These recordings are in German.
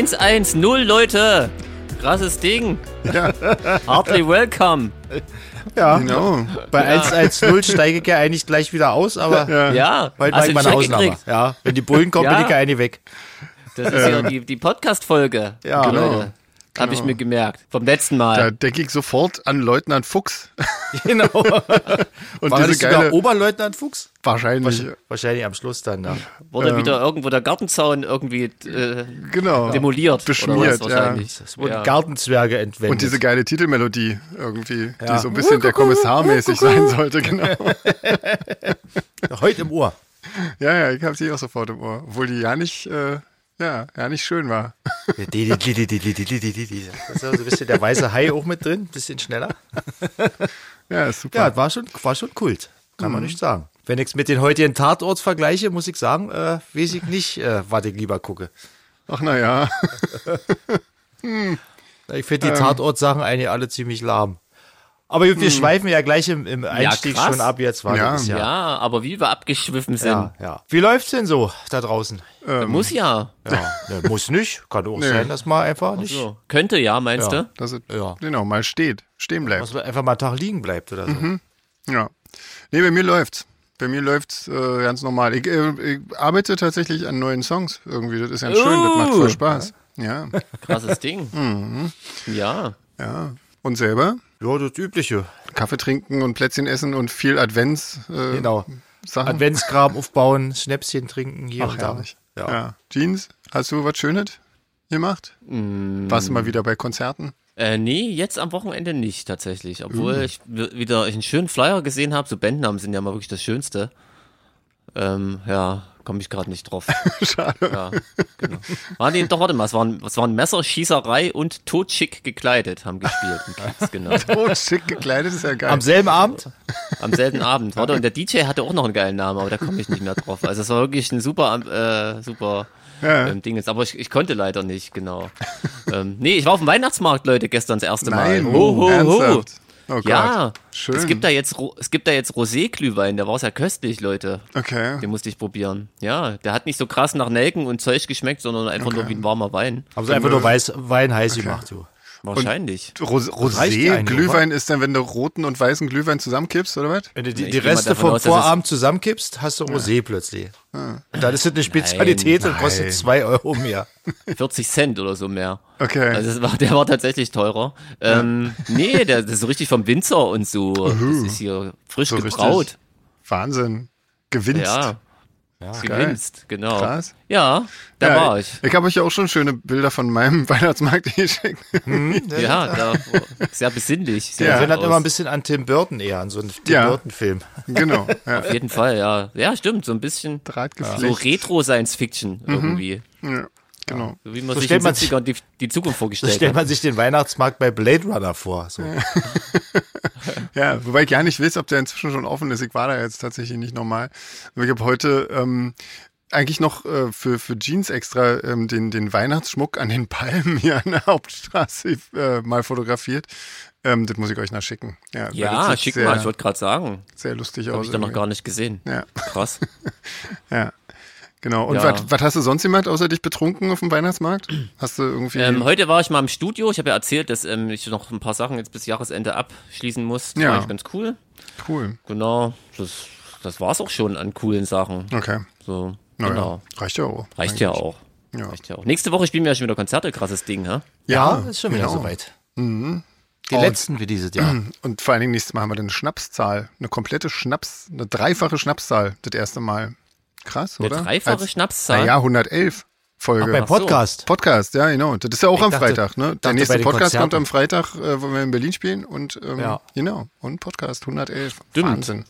110, Leute. Krasses Ding. Ja, Heartily welcome. Ja. genau. Bei 110 steige ich ja eigentlich gleich wieder aus, aber Ja, hast mache ich mal eine Ausnahme. gekriegt? Ja, wenn die Bullen kommen, Ja. bin ich ja eine weg. Das ist ja die, die Podcast-Folge. Ja. Leute. Habe ich mir gemerkt. Vom letzten Mal. Da denke ich sofort an Leutnant Fuchs. Genau. Und War diese geile, Oberleutnant Fuchs? wahrscheinlich, Wahrscheinlich am Schluss dann, ja. Wurde ähm, wieder irgendwo der Gartenzaun irgendwie äh, genau. demoliert. Beschmiert, oder was ja. wahrscheinlich. Es wurden Ja. Gartenzwerge entwendet. Und diese geile Titelmelodie irgendwie, Ja. die so ein bisschen der Kommissar-mäßig sein sollte, genau. Heute im Ohr. Ja, ja, ich habe sie auch sofort im Ohr. Obwohl die ja nicht, äh, ja, ja nicht schön war. Das ist so ein bisschen der weiße Hai auch mit drin, bisschen schneller. Ja, super. Ja, war schon, war schon Kult, kann man nicht sagen. Wenn ich es mit den heutigen Tatorts vergleiche, muss ich sagen, äh, weiß ich nicht, äh, was ich lieber gucke. Ach na ja. Ich finde die Tatortsachen eigentlich alle ziemlich lahm. Aber wir schweifen ja gleich im, im Einstieg krass. schon ab, jetzt war Ja. das Ja. ja. aber wie wir abgeschwiffen sind. Ja, ja. Wie läuft's denn so da draußen? Muss ja. Ja, ne, muss nicht. Kann auch sein, dass man einfach nicht, So. Könnte ja, meinst Ja. du? Dass es Ja. genau mal steht, stehen bleibt. dass man einfach mal einen Tag liegen bleibt oder so. Ja. Nee, bei mir läuft's. Bei mir läuft's äh, ganz normal. Ich, äh, ich arbeite tatsächlich an neuen Songs irgendwie. Das ist ganz schön, das macht voll Spaß. Ja, Krasses Ding. Mhm. Ja. ja. Und selber? Ja, das Übliche. Kaffee trinken und Plätzchen essen und viel Advents äh, Genau. Sachen. Adventskram aufbauen, Schnäpschen trinken hier Ach, und da. herrlich. Ja. Ja. Jeans, hast du was Schönes gemacht? Warst du mal wieder bei Konzerten? Äh, nee, jetzt am Wochenende nicht tatsächlich. Obwohl ich w- wieder einen schönen Flyer gesehen habe. So Bandnamen sind ja mal wirklich das Schönste. Ähm, ja, komme ich gerade nicht drauf. Schade. Ja, genau. War nee, doch, warte mal, es waren, es waren Messer, Schießerei und totschick gekleidet, haben gespielt Kiez, genau. Oh, schick gekleidet ist ja geil. Am selben Abend? Am selben Abend. Warte, und der DJ hatte auch noch einen geilen Namen, aber da komme ich nicht mehr drauf. Also es war wirklich ein super, äh, super Ja. ähm, Ding. Aber ich, ich konnte leider nicht, genau. ähm, nee, ich war auf dem Weihnachtsmarkt, Leute, gestern das erste Mal. Nein, Ho, ho, ho. ernsthaft? Oh Gott. Ja, Schön. es gibt da jetzt, es gibt da jetzt Rosé-Glühwein, der war sehr köstlich, Leute. Okay. Den musste ich probieren. Ja, der hat nicht so krass nach Nelken und Zeug geschmeckt, sondern einfach nur wie ein warmer Wein. Haben sie einfach nur Weiß, Wein heiß gemacht, du. Wahrscheinlich. Ros reicht ja Rosé, eigentlich, Glühwein ist dann, wenn du roten und weißen Glühwein zusammenkippst, oder was? Wenn du die, die Reste vom aus, Vorabend zusammenkippst, hast du Rosé plötzlich. Und dann ist das eine Spezialität und kostet Nein. zwei Euro mehr. 40 Cent oder so mehr. Okay. Also war, der war tatsächlich teurer. Ähm, nee, der, das ist so richtig vom Winzer und so. Das ist hier frisch So gebraut. richtig Wahnsinn. Gewinst. Ja, gewinst, genau. Krass. Ja, da Ja, war ich. Ich habe euch ja auch schon schöne Bilder von meinem Weihnachtsmarkt geschickt. Ja, da, sehr besinnlich. Sehr Ich Ja. erinnert immer ein bisschen an Tim Burton eher, an so einen Tim Ja. Burton-Film. genau. Ja. Auf jeden Fall, ja. Ja, stimmt, so ein bisschen so. Retro-Science-Fiction irgendwie. Ja, genau. So wie man So sich stellt in man den 70ern die, die Zukunft So vorgestellt stellt hat. man sich den Weihnachtsmarkt bei Blade Runner vor. So. Ja, wobei ich gar nicht weiß, ob der inzwischen schon offen ist. Ich war da jetzt tatsächlich nicht normal. Aber ich habe heute ähm, eigentlich noch äh, für, für Jeans extra ähm, den, den Weihnachtsschmuck an den Palmen hier an der Hauptstraße äh, mal fotografiert. Ähm, das muss ich euch noch schicken. Ja, Ja, schick sehr, mal, ich wollte gerade sagen. sehr lustig Habe aus. ich da noch gar nicht gesehen. Ja. Krass. Ja, genau. Und Ja. was hast du sonst gemacht, außer dich betrunken auf dem Weihnachtsmarkt? Hast du irgendwie... Ähm, heute war ich mal im Studio. Ich habe ja erzählt, dass ähm, ich noch ein paar Sachen jetzt bis Jahresende abschließen muss. Das Ja. war eigentlich ganz cool. cool. Genau. Das, das war's auch schon an coolen Sachen. Okay. So, Naja, genau. reicht ja auch. Reicht ja auch. Ja. Reicht ja auch. Nächste Woche spielen wir ja schon wieder Konzerte, krasses Ding, hä? Ja, ist schon wieder genau. soweit. Die Oh, letzten wie dieses Jahr. Und vor allen Dingen nächstes Mal haben wir dann eine Schnapszahl. Eine komplette Schnaps, eine dreifache Schnapszahl das erste Mal. Krass, Eine oder? dreifache Als- Schnapszahl? Naja, 111 Folge. Beim Podcast. Podcast, ja, genau. Das ist ja auch am dachte- Freitag, ne? Der nächste bei Podcast kommt Konzerten. am Freitag, äh, wo wir in Berlin spielen und ähm, Ja. genau. Und Podcast 111. Stimmt. Wahnsinn.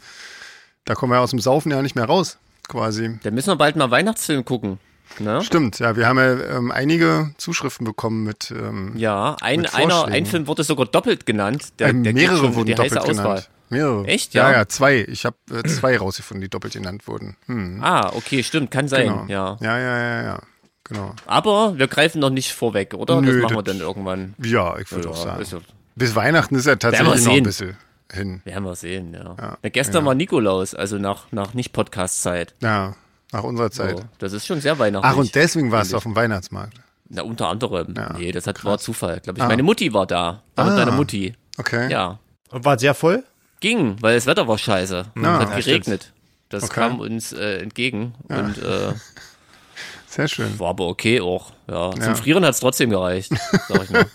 Da kommen wir aus dem Saufen ja nicht mehr raus, quasi. Dann müssen wir bald mal Weihnachtsfilm gucken. Ne? Stimmt, ja, wir haben ja ähm, einige Zuschriften bekommen mit ähm, Ja, ein, Mit einer, ein Film wurde sogar doppelt genannt. Der, ähm, mehrere schon wurden die heiße doppelt Auswahl. genannt. Mehrere. Echt, Ja, ja? ja, zwei. Ich habe äh, zwei rausgefunden, die doppelt genannt wurden. Hm, Ah, okay, stimmt, kann sein, genau. ja. ja, ja, ja, ja. Genau. Aber wir greifen noch nicht vorweg, oder? Nö, das machen wir das- dann irgendwann. Ja, ich würde auch sagen. ja- Bis Weihnachten ist ja wir tatsächlich noch ein bisschen hin. Werden wir sehen, ja. Ja, ja gestern war Nikolaus, also nach, nach Nicht-Podcast-Zeit. Ja, nach unserer Zeit. So, das ist schon sehr weihnachtlich. Ach, und deswegen warst du auf dem Weihnachtsmarkt. Na, unter anderem. nee, das hat, war Zufall, glaube ich. Meine Mutti war da. War mit Ah. meiner Mutti. Okay. Ja. Und war sehr voll? Ging, weil das Wetter war scheiße. es hat ja, geregnet. Das Okay. kam uns äh, entgegen und äh, Sehr schön. war aber okay auch. Ja. Ja. Zum Frieren hat es trotzdem gereicht, sag ich mal.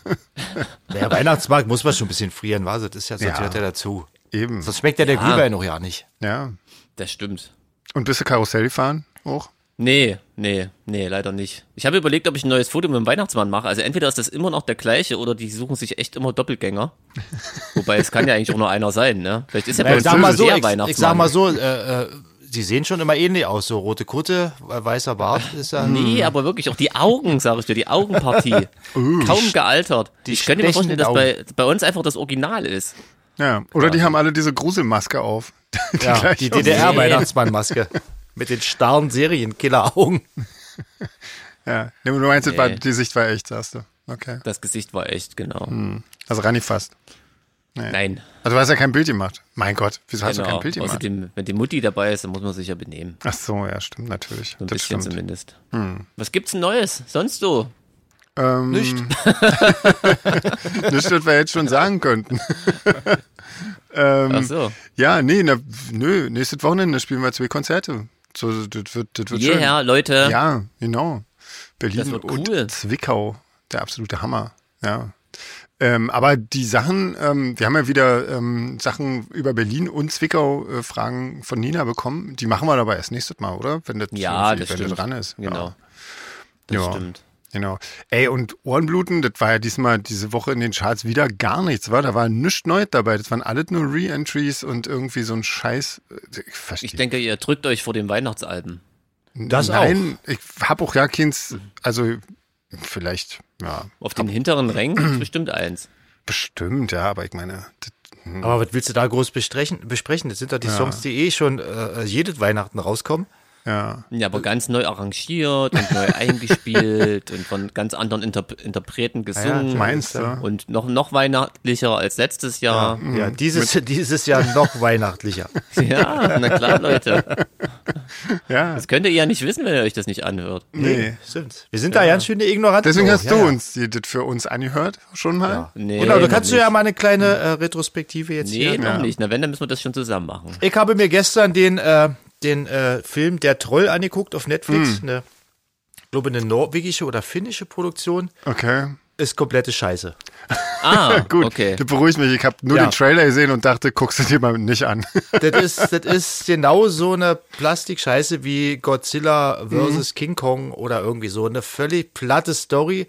Der Weihnachtsmarkt muss man schon ein bisschen frieren, was? Das ist ja, sonst Ja. hört ja dazu. Eben. Sonst schmeckt ja der Glühwein noch ja nicht. Ja. Das stimmt. Und bist du Karussell gefahren? Auch? Nee, nee, nee, leider nicht. Ich habe überlegt, ob ich ein neues Foto mit dem Weihnachtsmann mache. Also entweder ist das immer noch der gleiche oder die suchen sich echt immer Doppelgänger. Wobei es kann ja eigentlich auch nur einer sein, ne? Vielleicht ist ja bei ich uns sag mal so, der ich, Weihnachtsmann. ich sag mal so, äh, äh, sie sehen schon immer ähnlich aus. So rote Kutte, weißer Bart ist ja. Nee, aber wirklich auch die Augen, sag ich dir, die Augenpartie. Kaum gealtert. die ich könnte mir vorstellen, dass bei, bei uns einfach das Original ist. Ja. Oder die haben alle diese Gruselmaske auf. Die, Ja, die. DDR-Weihnachtsmannmaske. Mit den starren Serienkiller-Augen. Ja. Nee, Du meinst, Nee. die Sicht war echt, sagst du. Okay. Das Gesicht war echt, genau. Also Rani fast. Nein, Also du hast ja kein Bild gemacht. Mein Gott, wieso hast du genau. kein Bild gemacht? Außerdem, wenn die Mutti dabei ist, dann muss man sich ja benehmen. Ach so, ja, stimmt, natürlich. So ein das bisschen stimmt. zumindest. Was gibt's Neues? Sonst so? Ähm, Nicht. Nicht, was wir jetzt schon sagen könnten. ähm, Ach so. Ja, nee, na, nö, nächstes Wochenende spielen wir zwei Konzerte. So, das wird, das wird schön. Jeher, Leute. Ja, genau. Berlin und cool. Zwickau. Der absolute Hammer. Ja. Ähm, aber die Sachen, ähm, wir haben ja wieder ähm, Sachen über Berlin und Zwickau äh, Fragen von Nina bekommen. Die machen wir aber erst nächstes Mal, oder? Wenn das, Ja, das wenn das dran ist. Genau. Ja. Das Ja. stimmt. Genau. Ey, und Ohrenbluten, das war ja diesmal diese Woche in den Charts wieder gar nichts, war? Da war nichts Neues dabei. Das waren alles nur Re-Entries und irgendwie so ein Scheiß. Ich verstehe. Ich denke, ihr drückt euch vor den Weihnachtsalben. Das Nein, ich habe auch ja keins, also vielleicht, ja, Auf den hinteren Rängen bestimmt eins. bestimmt, ja, aber ich meine, das, Aber was willst du da groß besprechen? besprechen? Das sind doch die Songs, die eh schon äh, jedes Weihnachten rauskommen. Ja. Ja, aber ganz neu arrangiert und neu eingespielt und von ganz anderen Interp Interpreten gesungen. Meinst du? Und noch, noch weihnachtlicher als letztes Jahr. Ja, dieses, dieses Jahr noch weihnachtlicher. Ja, na klar, Leute. Ja, Das könnt ihr ja nicht wissen, wenn ihr euch das nicht anhört. nee. Stimmt. Wir sind da ganz schöne Ignoranten. Deswegen auch. hast Ja, du ja. uns die, das für uns angehört, schon mal? Ja. Nee, genau, da noch kannst du ja mal eine kleine äh, Retrospektive jetzt Nee, hier. noch Ja. nicht. Na, wenn, dann müssen wir das schon zusammen machen. Ich habe mir gestern den, äh, den äh, Film Der Troll angeguckt auf Netflix. Eine, ich glaube, eine norwegische oder finnische Produktion. Okay. Ist komplette Scheiße. Ah, Gut, okay. das beruhigt mich. Ich habe nur Ja. den Trailer gesehen und dachte, guckst du dir mal nicht an. Das ist, das ist genau so eine Plastikscheiße wie Godzilla vs. King Kong oder irgendwie so. Eine völlig platte Story.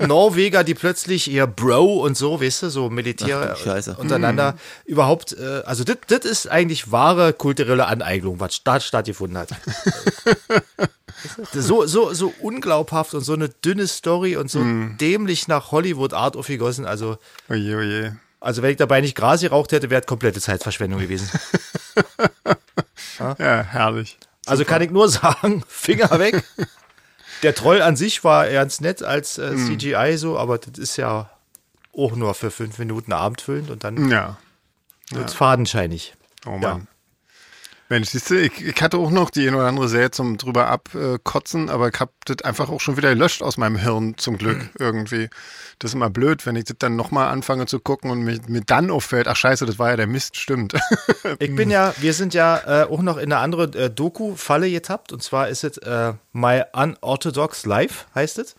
Norweger, die plötzlich ihr Bro und so, weißt du, so Militär Ach du Scheiße. untereinander überhaupt, äh, also das das ist eigentlich wahre kulturelle Aneignung, was da stattgefunden hat. so, so, so unglaubhaft und so eine dünne Story und so dämlich nach Hollywood Art aufgegossen. Also, Oje, oje. also wenn ich dabei nicht Gras geraucht hätte, wäre es komplette Zeitverschwendung gewesen. Ja, herrlich. Also kann ich nur sagen, Finger weg. Der Troll an sich war ganz nett als äh, CGI so, aber das ist ja auch nur für fünf Minuten abendfüllend und dann Ja. wird's fadenscheinig. Oh Mann. Ja. Mensch, siehst du, ich, ich hatte auch noch die eine oder andere Serie zum drüber abkotzen, aber ich hab das einfach auch schon wieder gelöscht aus meinem Hirn, zum Glück, irgendwie. Das ist immer blöd, wenn ich das dann nochmal anfange zu gucken und mir, mir dann auffällt, ach scheiße, das war ja der Mist, stimmt. Ich bin ja, wir sind ja äh, auch noch in eine andere äh, Doku-Falle getappt und zwar ist es äh, My Unorthodox Life, heißt es.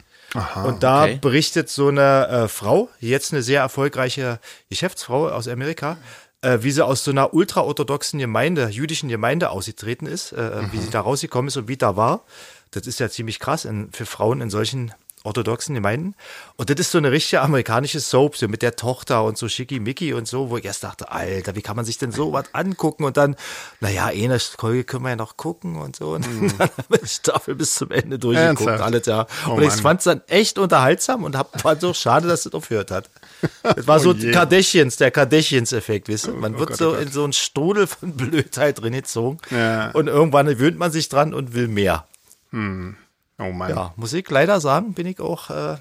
und da okay. berichtet so eine äh, Frau, jetzt eine sehr erfolgreiche Geschäftsfrau aus Amerika, äh, wie sie aus so einer ultraorthodoxen Gemeinde, jüdischen Gemeinde ausgetreten ist, äh, wie sie da rausgekommen ist und wie da war. Das ist ja ziemlich krass in, für Frauen in solchen orthodoxen Gemeinden. Und das ist so eine richtige amerikanische Soap, so mit der Tochter und so schickimicki und so, wo ich erst dachte, Alter, wie kann man sich denn so was angucken? Und dann, naja, eine Folge können wir ja noch gucken und so. Und dann habe ich Staffel bis zum Ende durchgeguckt, Ernsthaft? alles, ja. Oh und ich fand es dann echt unterhaltsam und hab, fand so schade, dass es aufgehört hat. Es war so Oh je. Kardashians, der Kardashians-Effekt, weißt du? Man wird Gott, so oh Gott. in so einen Strudel von Blödheit drin gezogen. Ja. Und irgendwann gewöhnt man sich dran und will mehr. Oh Mann. Ja, muss ich leider sagen, bin ich auch, äh,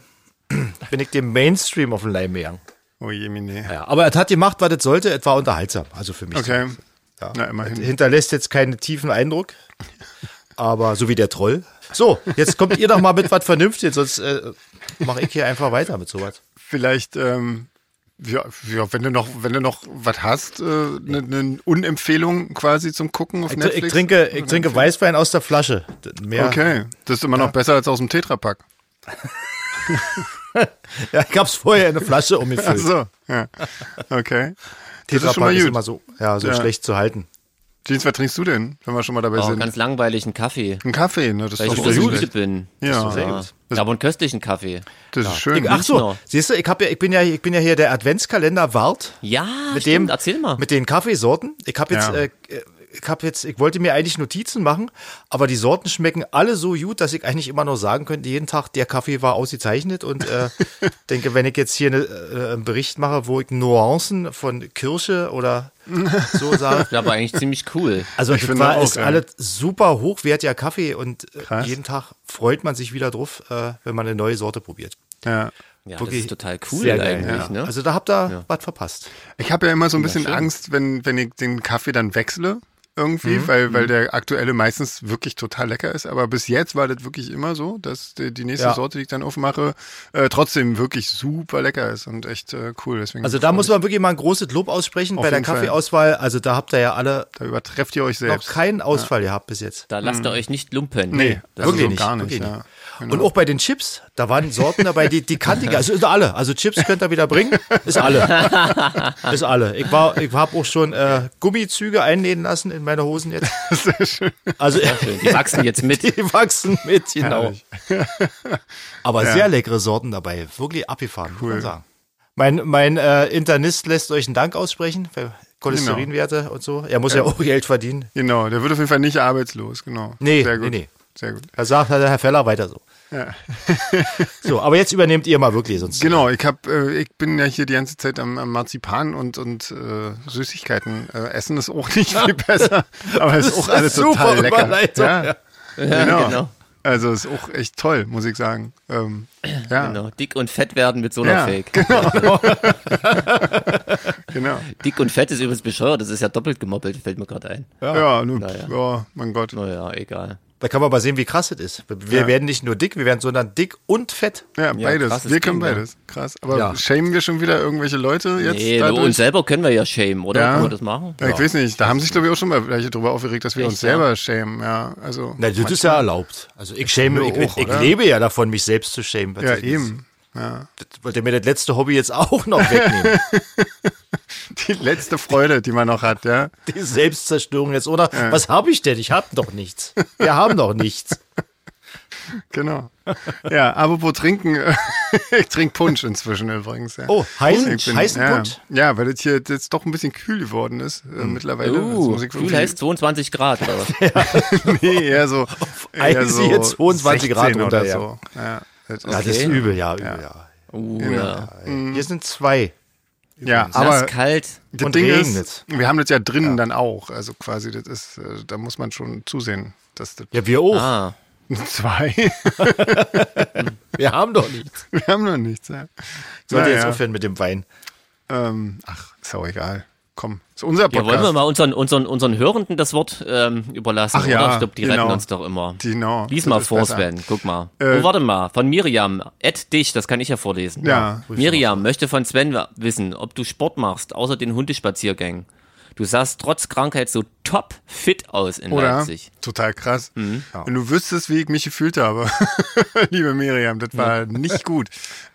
bin ich dem Mainstream auf den Leim gegangen. Oh je, mine. Ja, aber es hat gemacht, was es sollte. Es war unterhaltsam. Also für mich. Okay. Ja. Na, immerhin. Hinterlässt jetzt keinen tiefen Eindruck. aber so wie der Troll. So, jetzt kommt ihr doch mal mit was Vernünftiges, sonst äh, mache ich hier einfach weiter mit sowas. Vielleicht, ähm, ja, ja, wenn du noch, wenn du noch was hast, eine äh, ne, ne Unempfehlung quasi zum Gucken auf Ich, Netflix. ich trinke, ich trinke Weißwein aus der Flasche. Mehr, Okay, das ist immer noch besser als aus dem Tetrapack. Ja, ich hab's vorher in eine Flasche umgefüllt. Ach so, ja. Okay. Das ist schon Tetrapack mal ist gut. immer so, ja, so Ja. schlecht zu halten. Jeans, was trinkst du denn, wenn wir schon mal dabei Oh, sind? ganz langweiligen Kaffee. Ein Kaffee, ne? Das Weil ist ich doch so sehr müde gut. bin. Ja, Ja. Aber einen köstlichen Kaffee. das ist schön. Ich, ach so, siehst du, ich, hab ja, ich, bin ja, ich bin ja hier der Adventskalender Wart. Ja, mit stimmt, dem, erzähl mal. Mit den Kaffeesorten. Ich habe jetzt, Ja. äh, ich habe jetzt, ich wollte mir eigentlich Notizen machen, aber die Sorten schmecken alle so gut, dass ich eigentlich immer nur sagen könnte, jeden Tag der Kaffee war ausgezeichnet und äh, denke, wenn ich jetzt hier eine, äh, einen Bericht mache, wo ich Nuancen von Kirsche oder so sage. Das aber eigentlich ziemlich cool. Also Ich das finde war auch, ist ja. alles super hochwertiger Kaffee und äh, jeden Tag freut man sich wieder drauf, äh, wenn man eine neue Sorte probiert. Ja. Ja, das Wirklich ist total cool geil, eigentlich, ja. ne? Also da habt ihr was verpasst. Ich habe ja immer so ein bisschen. Angst, wenn, wenn ich den Kaffee dann wechsle. Irgendwie, Mhm. weil, weil der aktuelle meistens wirklich total lecker ist. Aber bis jetzt war das wirklich immer so, dass die, die nächste Ja. Sorte, die ich dann aufmache, äh, trotzdem wirklich super lecker ist und echt äh, cool. Deswegen Also da muss man wirklich mal ein großes Lob aussprechen Auf bei der. Kaffeeauswahl. Also da habt ihr ja alle Da übertrefft ihr euch noch selbst. keinen Ausfall gehabt bis jetzt. Da lasst ihr euch nicht lumpen. nee, das also wirklich so nicht, gar nicht. wirklich Ja. Genau. Und auch bei den Chips, da waren Sorten dabei, die, die kannte ich. Also ist alle. Also Chips könnt ihr wieder bringen. Ist alle. Ist alle. Ich war, ich habe auch schon äh, Gummizüge einnähen lassen in meine Hosen jetzt. Sehr schön. Also Schön, Die wachsen jetzt mit. die wachsen mit, genau. Aber Ja. sehr leckere Sorten dabei. Wirklich abgefahren, muss Cool. man sagen. Mein, mein äh, Internist lässt euch einen Dank aussprechen für Cholesterinwerte und so. Er muss ja, auch Geld verdienen. Genau, der wird auf jeden Fall nicht arbeitslos, genau. Nee, Sehr gut. nee, nee. Sehr gut. Er sagt, Herr Feller weiter so. Ja. So, aber jetzt übernehmt ihr mal wirklich, sonst. Genau, ich hab, äh, ich bin ja hier die ganze Zeit am, am Marzipan und, und äh, Süßigkeiten äh, essen ist auch nicht viel besser, aber ist auch alles Super total lecker. Überleitung, Ja, ja. genau. genau. Also ist auch echt toll, muss ich sagen. Ähm, ja, Genau. Dick und fett werden mit Solarfake. genau. Dick und fett ist übrigens bescheuert. Das ist ja doppelt gemoppelt, fällt mir gerade ein. Ja, nun, Naja. ja, mein Gott. Naja, egal. Da kann man mal sehen, wie krass es ist. Wir Ja. werden nicht nur dick, wir werden sondern dick und fett. Ja, beides. krasses wir können Ding, ja. beides. Krass. Aber Ja. shamen wir schon wieder irgendwelche Leute jetzt Nee, dadurch? uns selber können wir ja shamen, oder? Ja. Können wir das machen? Ja, ich weiß nicht, da haben sich glaube ich auch schon mal welche drüber aufgeregt, dass wir Echt, uns selber schämen, ja. Also Na, das ist ja erlaubt. Also ich schäme, ich, auch, ich, ich lebe ja davon, mich selbst zu schämen. ja eben. Ja. Das wollt ihr mir das letzte Hobby jetzt auch noch wegnehmen. Die letzte Freude, die man noch hat, ja. Die Selbstzerstörung jetzt, oder? Was habe ich denn? Ich habe doch nichts. Wir haben doch nichts. Genau. Ja, apropos trinken, ich trinke Punsch inzwischen übrigens. Ja. Oh, heißen, Ich bin- heißen ja, Punsch? Ja, weil das hier jetzt doch ein bisschen kühl geworden ist äh, mittlerweile. Das Uh, kühl heißt 22 Grad. Oder? was? nee, eher so, eher eisige 22 Grad 16 runter, oder ja. so. Ja, das ist, Ja, das ist Okay. übel, ja, übel, ja. Uh, Genau. ja. Hier sind zwei. ja, Nass, aber kalt. das und Ding regnet. ist, wir haben das ja drinnen dann auch. Also quasi, das ist, äh, da muss man schon zusehen, dass das Ja, wir auch. Ah, zwei. Wir haben doch nichts. wir haben noch nichts. Ja. Sollte jetzt Naja, aufhören mit dem Wein. ähm, ach, ist auch egal. Komm, ist unser ja, Podcast. wollen wir mal unseren, unseren, unseren Hörenden das Wort ähm, überlassen? Ach ja, oder? Ich glaube, die genau. retten uns doch immer. Genau, Lies mal vor. Sven. Guck mal. Äh, oh, warte mal. Von Miriam. Add dich, das kann ich ja vorlesen. Ja. Miriam möchte von Sven wissen, ob du Sport machst, außer den Hundespaziergängen. Du sahst trotz Krankheit so top fit aus in Oder? Leipzig. Total krass. Mhm. Wenn du wüsstest, wie ich mich gefühlt habe, liebe Miriam, das war nicht gut.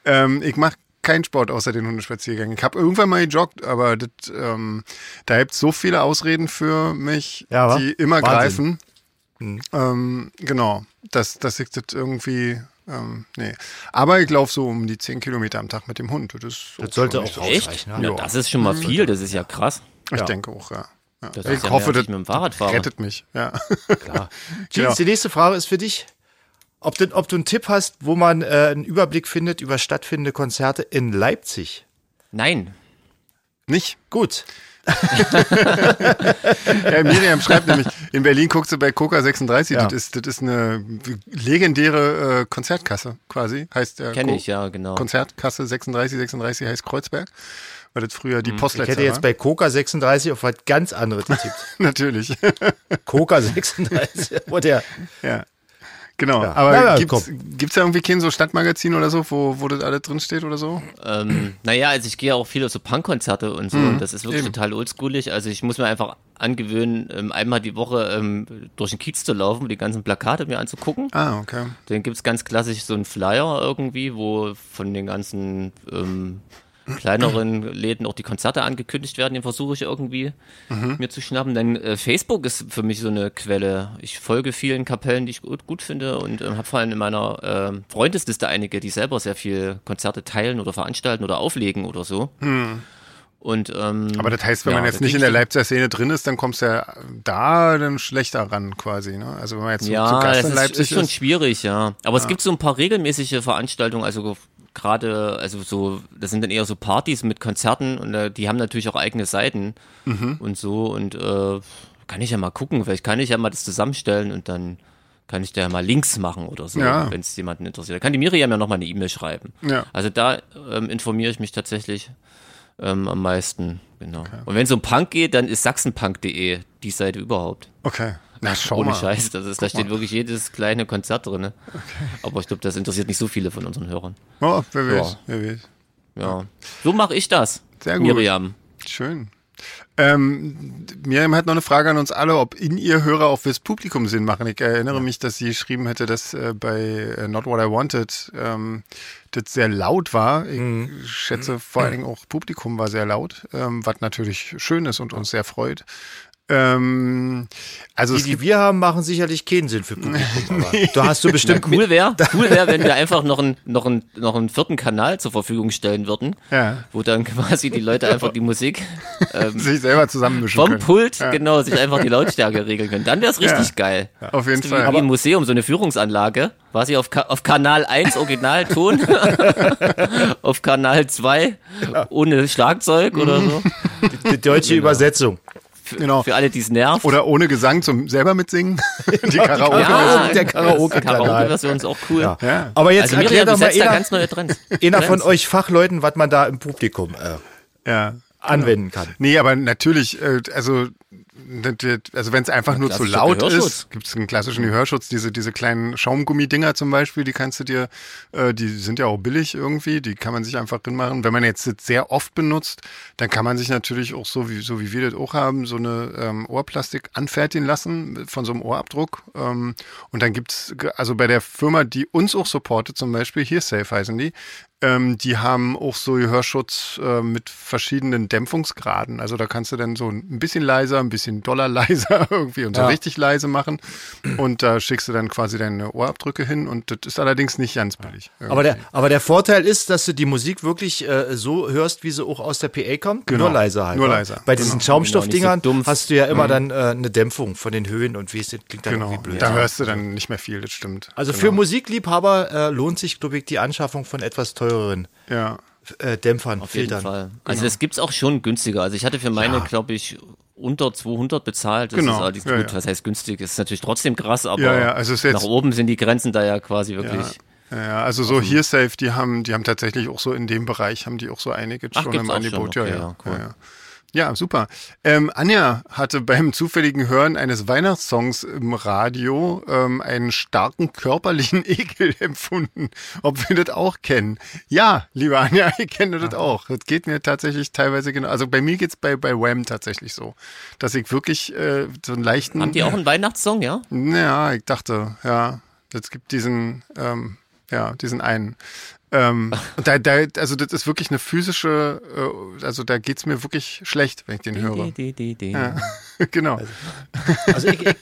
Ähm, ich mache keinen Sport außer den Hundespaziergängen. Ich habe irgendwann mal gejoggt, aber das, ähm, da gibt so viele Ausreden für mich, Ja, die immer Wahnsinn. greifen. Ähm, genau, dass, dass ich das irgendwie, ähm, nee. Aber ich laufe so um die 10 Kilometer am Tag mit dem Hund. Das, Das sollte auch so- Echt? ausreichen. Ja, das ist schon mal viel, das ist ja krass. Ich Ja. denke auch, ja. ja. Das ich hoffe, das ich mit dem Fahrrad fahre. rettet mich, ja. Klar. Jeans, Genau. die nächste Frage ist für dich. Ob du, ob du einen Tipp hast, wo man äh, einen Überblick findet über stattfindende Konzerte in Leipzig. Nein. Nicht? Gut. Ja, Miriam schreibt nämlich, in Berlin guckst du bei Coca 36, Ja. das, ist, das ist eine legendäre äh, Konzertkasse quasi, heißt der Kenne Co- ich, ja, genau. Konzertkasse 36, 36 heißt Kreuzberg, weil das früher die Ich Postleitzahl hätte jetzt bei Coca 36 auf was ganz anderes getippt. Natürlich, Coca 36. Wo der, ja. Genau, Ja. aber ja, gibt's, gibt's da irgendwie kein so Stadtmagazin oder so, wo, wo das alles drinsteht oder so? Ähm, naja, also ich gehe auch viel auf so Punkkonzerte und so. und das ist wirklich eben. total oldschoolig. Also ich muss mir einfach angewöhnen, ähm, einmal die Woche ähm, durch den Kiez zu laufen, die ganzen Plakate mir anzugucken. Ah, okay. Dann gibt's ganz klassisch so einen Flyer irgendwie, wo von den ganzen ähm, kleineren Läden auch die Konzerte angekündigt werden. Den versuche ich irgendwie mir zu schnappen. Dann äh, Facebook ist für mich so eine Quelle. Ich folge vielen Kapellen, die ich gut, gut finde und ähm, habe vor allem in meiner ähm, Freundesliste einige, die selber sehr viel Konzerte teilen oder veranstalten oder auflegen oder so. Und, ähm, Aber das heißt, wenn ja, man jetzt nicht in der Leipziger Szene drin ist, dann kommst du ja da dann schlechter ran quasi. Ne? Also wenn man jetzt so zu Ja, Gast in ist, Leipzig ist schon ist. schwierig, ja. Aber es gibt so ein paar regelmäßige Veranstaltungen, also gerade, also so, das sind dann eher so Partys mit Konzerten und äh, die haben natürlich auch eigene Seiten Mhm. und so und äh, kann ich ja mal gucken, vielleicht kann ich ja mal das zusammenstellen und dann kann ich da ja mal Links machen oder so, Ja. wenn es jemanden interessiert. Da kann die Miriam ja noch mal eine E-Mail schreiben. Ja. Also da ähm, informiere ich mich tatsächlich ähm, am meisten, genau. Und wenn es um Punk geht, dann ist sachsenpunk.de die Seite überhaupt. Okay. Na, schau Ohne mal. Scheiß, das ist, da steht wirklich jedes kleine Konzert drin. Ne? Aber ich glaube, das interessiert nicht so viele von unseren Hörern. Oh, wer weiß, Ja. wer weiß. Ja. So mache ich das. Sehr gut. Miriam. Schön. Ähm, Miriam hat noch eine Frage an uns alle, ob in ihr Hörer auch fürs Publikum Sinn machen. Ich erinnere mich, dass sie geschrieben hätte, dass äh, bei äh, Not What I Wanted ähm, das sehr laut war. Ich Mhm. schätze vor allen Dingen auch Publikum war sehr laut, ähm, was natürlich schön ist und uns sehr freut. Ähm, also die, die wir haben, machen sicherlich keinen Sinn für Publikum. Aber du hast du bestimmt Cool wäre, cool wär, wenn wir einfach noch einen, noch, einen, noch einen vierten Kanal zur Verfügung stellen würden, ja, wo dann quasi die Leute einfach die Musik ähm, sich selber zusammenmischen vom können. Pult, genau, sich einfach die Lautstärke regeln können. Dann wäre es richtig geil. Auf jeden Fall. wie im Museum, so eine Führungsanlage. War sie auf, Ka auf Kanal 1 Originalton, auf Kanal 2 ohne Schlagzeug oder so. die deutsche Übersetzung. Genau. Für alle, die es nervt. Oder ohne Gesang zum selber mitsingen. die Karaoke. ja, der Karaoke-Kanal. Karaoke-Version ist auch cool. Ja. Ja. Aber jetzt Also erklär doch mal da einer, ganz neue Trends. einer von euch Fachleuten, was man da im Publikum äh, Ja. anwenden kann. Nee, aber natürlich, äh, also, also wenn es einfach nur zu laut ist, gibt es einen klassischen Gehörschutz, diese, diese kleinen Schaumgummidinger zum Beispiel, die kannst du dir, äh, die sind ja auch billig irgendwie, die kann man sich einfach drin machen. Wenn man jetzt sehr oft benutzt, dann kann man sich natürlich auch so wie, so wie wir das auch haben, so eine ähm, Ohrplastik anfertigen lassen von so einem Ohrabdruck. Ähm, und dann gibt's also bei der Firma, die uns auch supportet, zum Beispiel, hier Safe heißen die, ähm, die haben auch so Gehörschutz äh, mit verschiedenen Dämpfungsgraden. Also da kannst du dann so ein bisschen leiser, ein bisschen doller leiser irgendwie und so Ja. richtig leise machen. Und da schickst du dann quasi deine Ohrabdrücke hin und das ist allerdings nicht ganz billig. Aber der, aber der Vorteil ist, dass du die Musik wirklich äh, so hörst, wie sie auch aus der PA kommt. Genau. Nur leiser halt. Nur leiser, Bei diesen genau. Schaumstoffdingern Genau, so hast du ja immer dann äh, eine Dämpfung von den Höhen und wie es klingt dann Genau, irgendwie blöd. da hörst du dann nicht mehr viel, das stimmt. Also genau. für Musikliebhaber äh, lohnt sich, glaube ich, die Anschaffung von etwas teureren Ja. äh, Dämpfern, Auf jeden Filtern. Fall. Also das gibt's auch schon günstiger. Also ich hatte für meine, glaube ich, unter 200 bezahlt. Das Genau. ist allerdings Ja, gut. ja. Was heißt günstig? Das ist natürlich trotzdem krass, aber Ja, ja, also es nach oben sind die Grenzen da ja quasi wirklich. Ja, ja, also so hier Safe, die haben, die haben tatsächlich auch so in dem Bereich haben die auch so einige Ach, schon im Angebot. schon? Ja, Okay, ja, ja, cool. Ja, super. Ähm, Anja hatte beim zufälligen Hören eines Weihnachtssongs im Radio ähm, einen starken körperlichen Ekel empfunden. Ob wir das auch kennen? Ja, liebe Anja, ich kenne das auch. Das geht mir tatsächlich teilweise genau. Also bei mir geht's bei, bei Wham tatsächlich so, dass ich wirklich äh, so einen leichten. Haben die auch einen Weihnachtssong, ja? Ja, ich dachte, ja, es gibt diesen, ähm, ja, diesen einen. Ähm, und da, da, also das ist wirklich eine physische, äh, also da geht's mir wirklich schlecht, wenn ich den höre. Die, die, die. Ja, genau. Also ich, ich,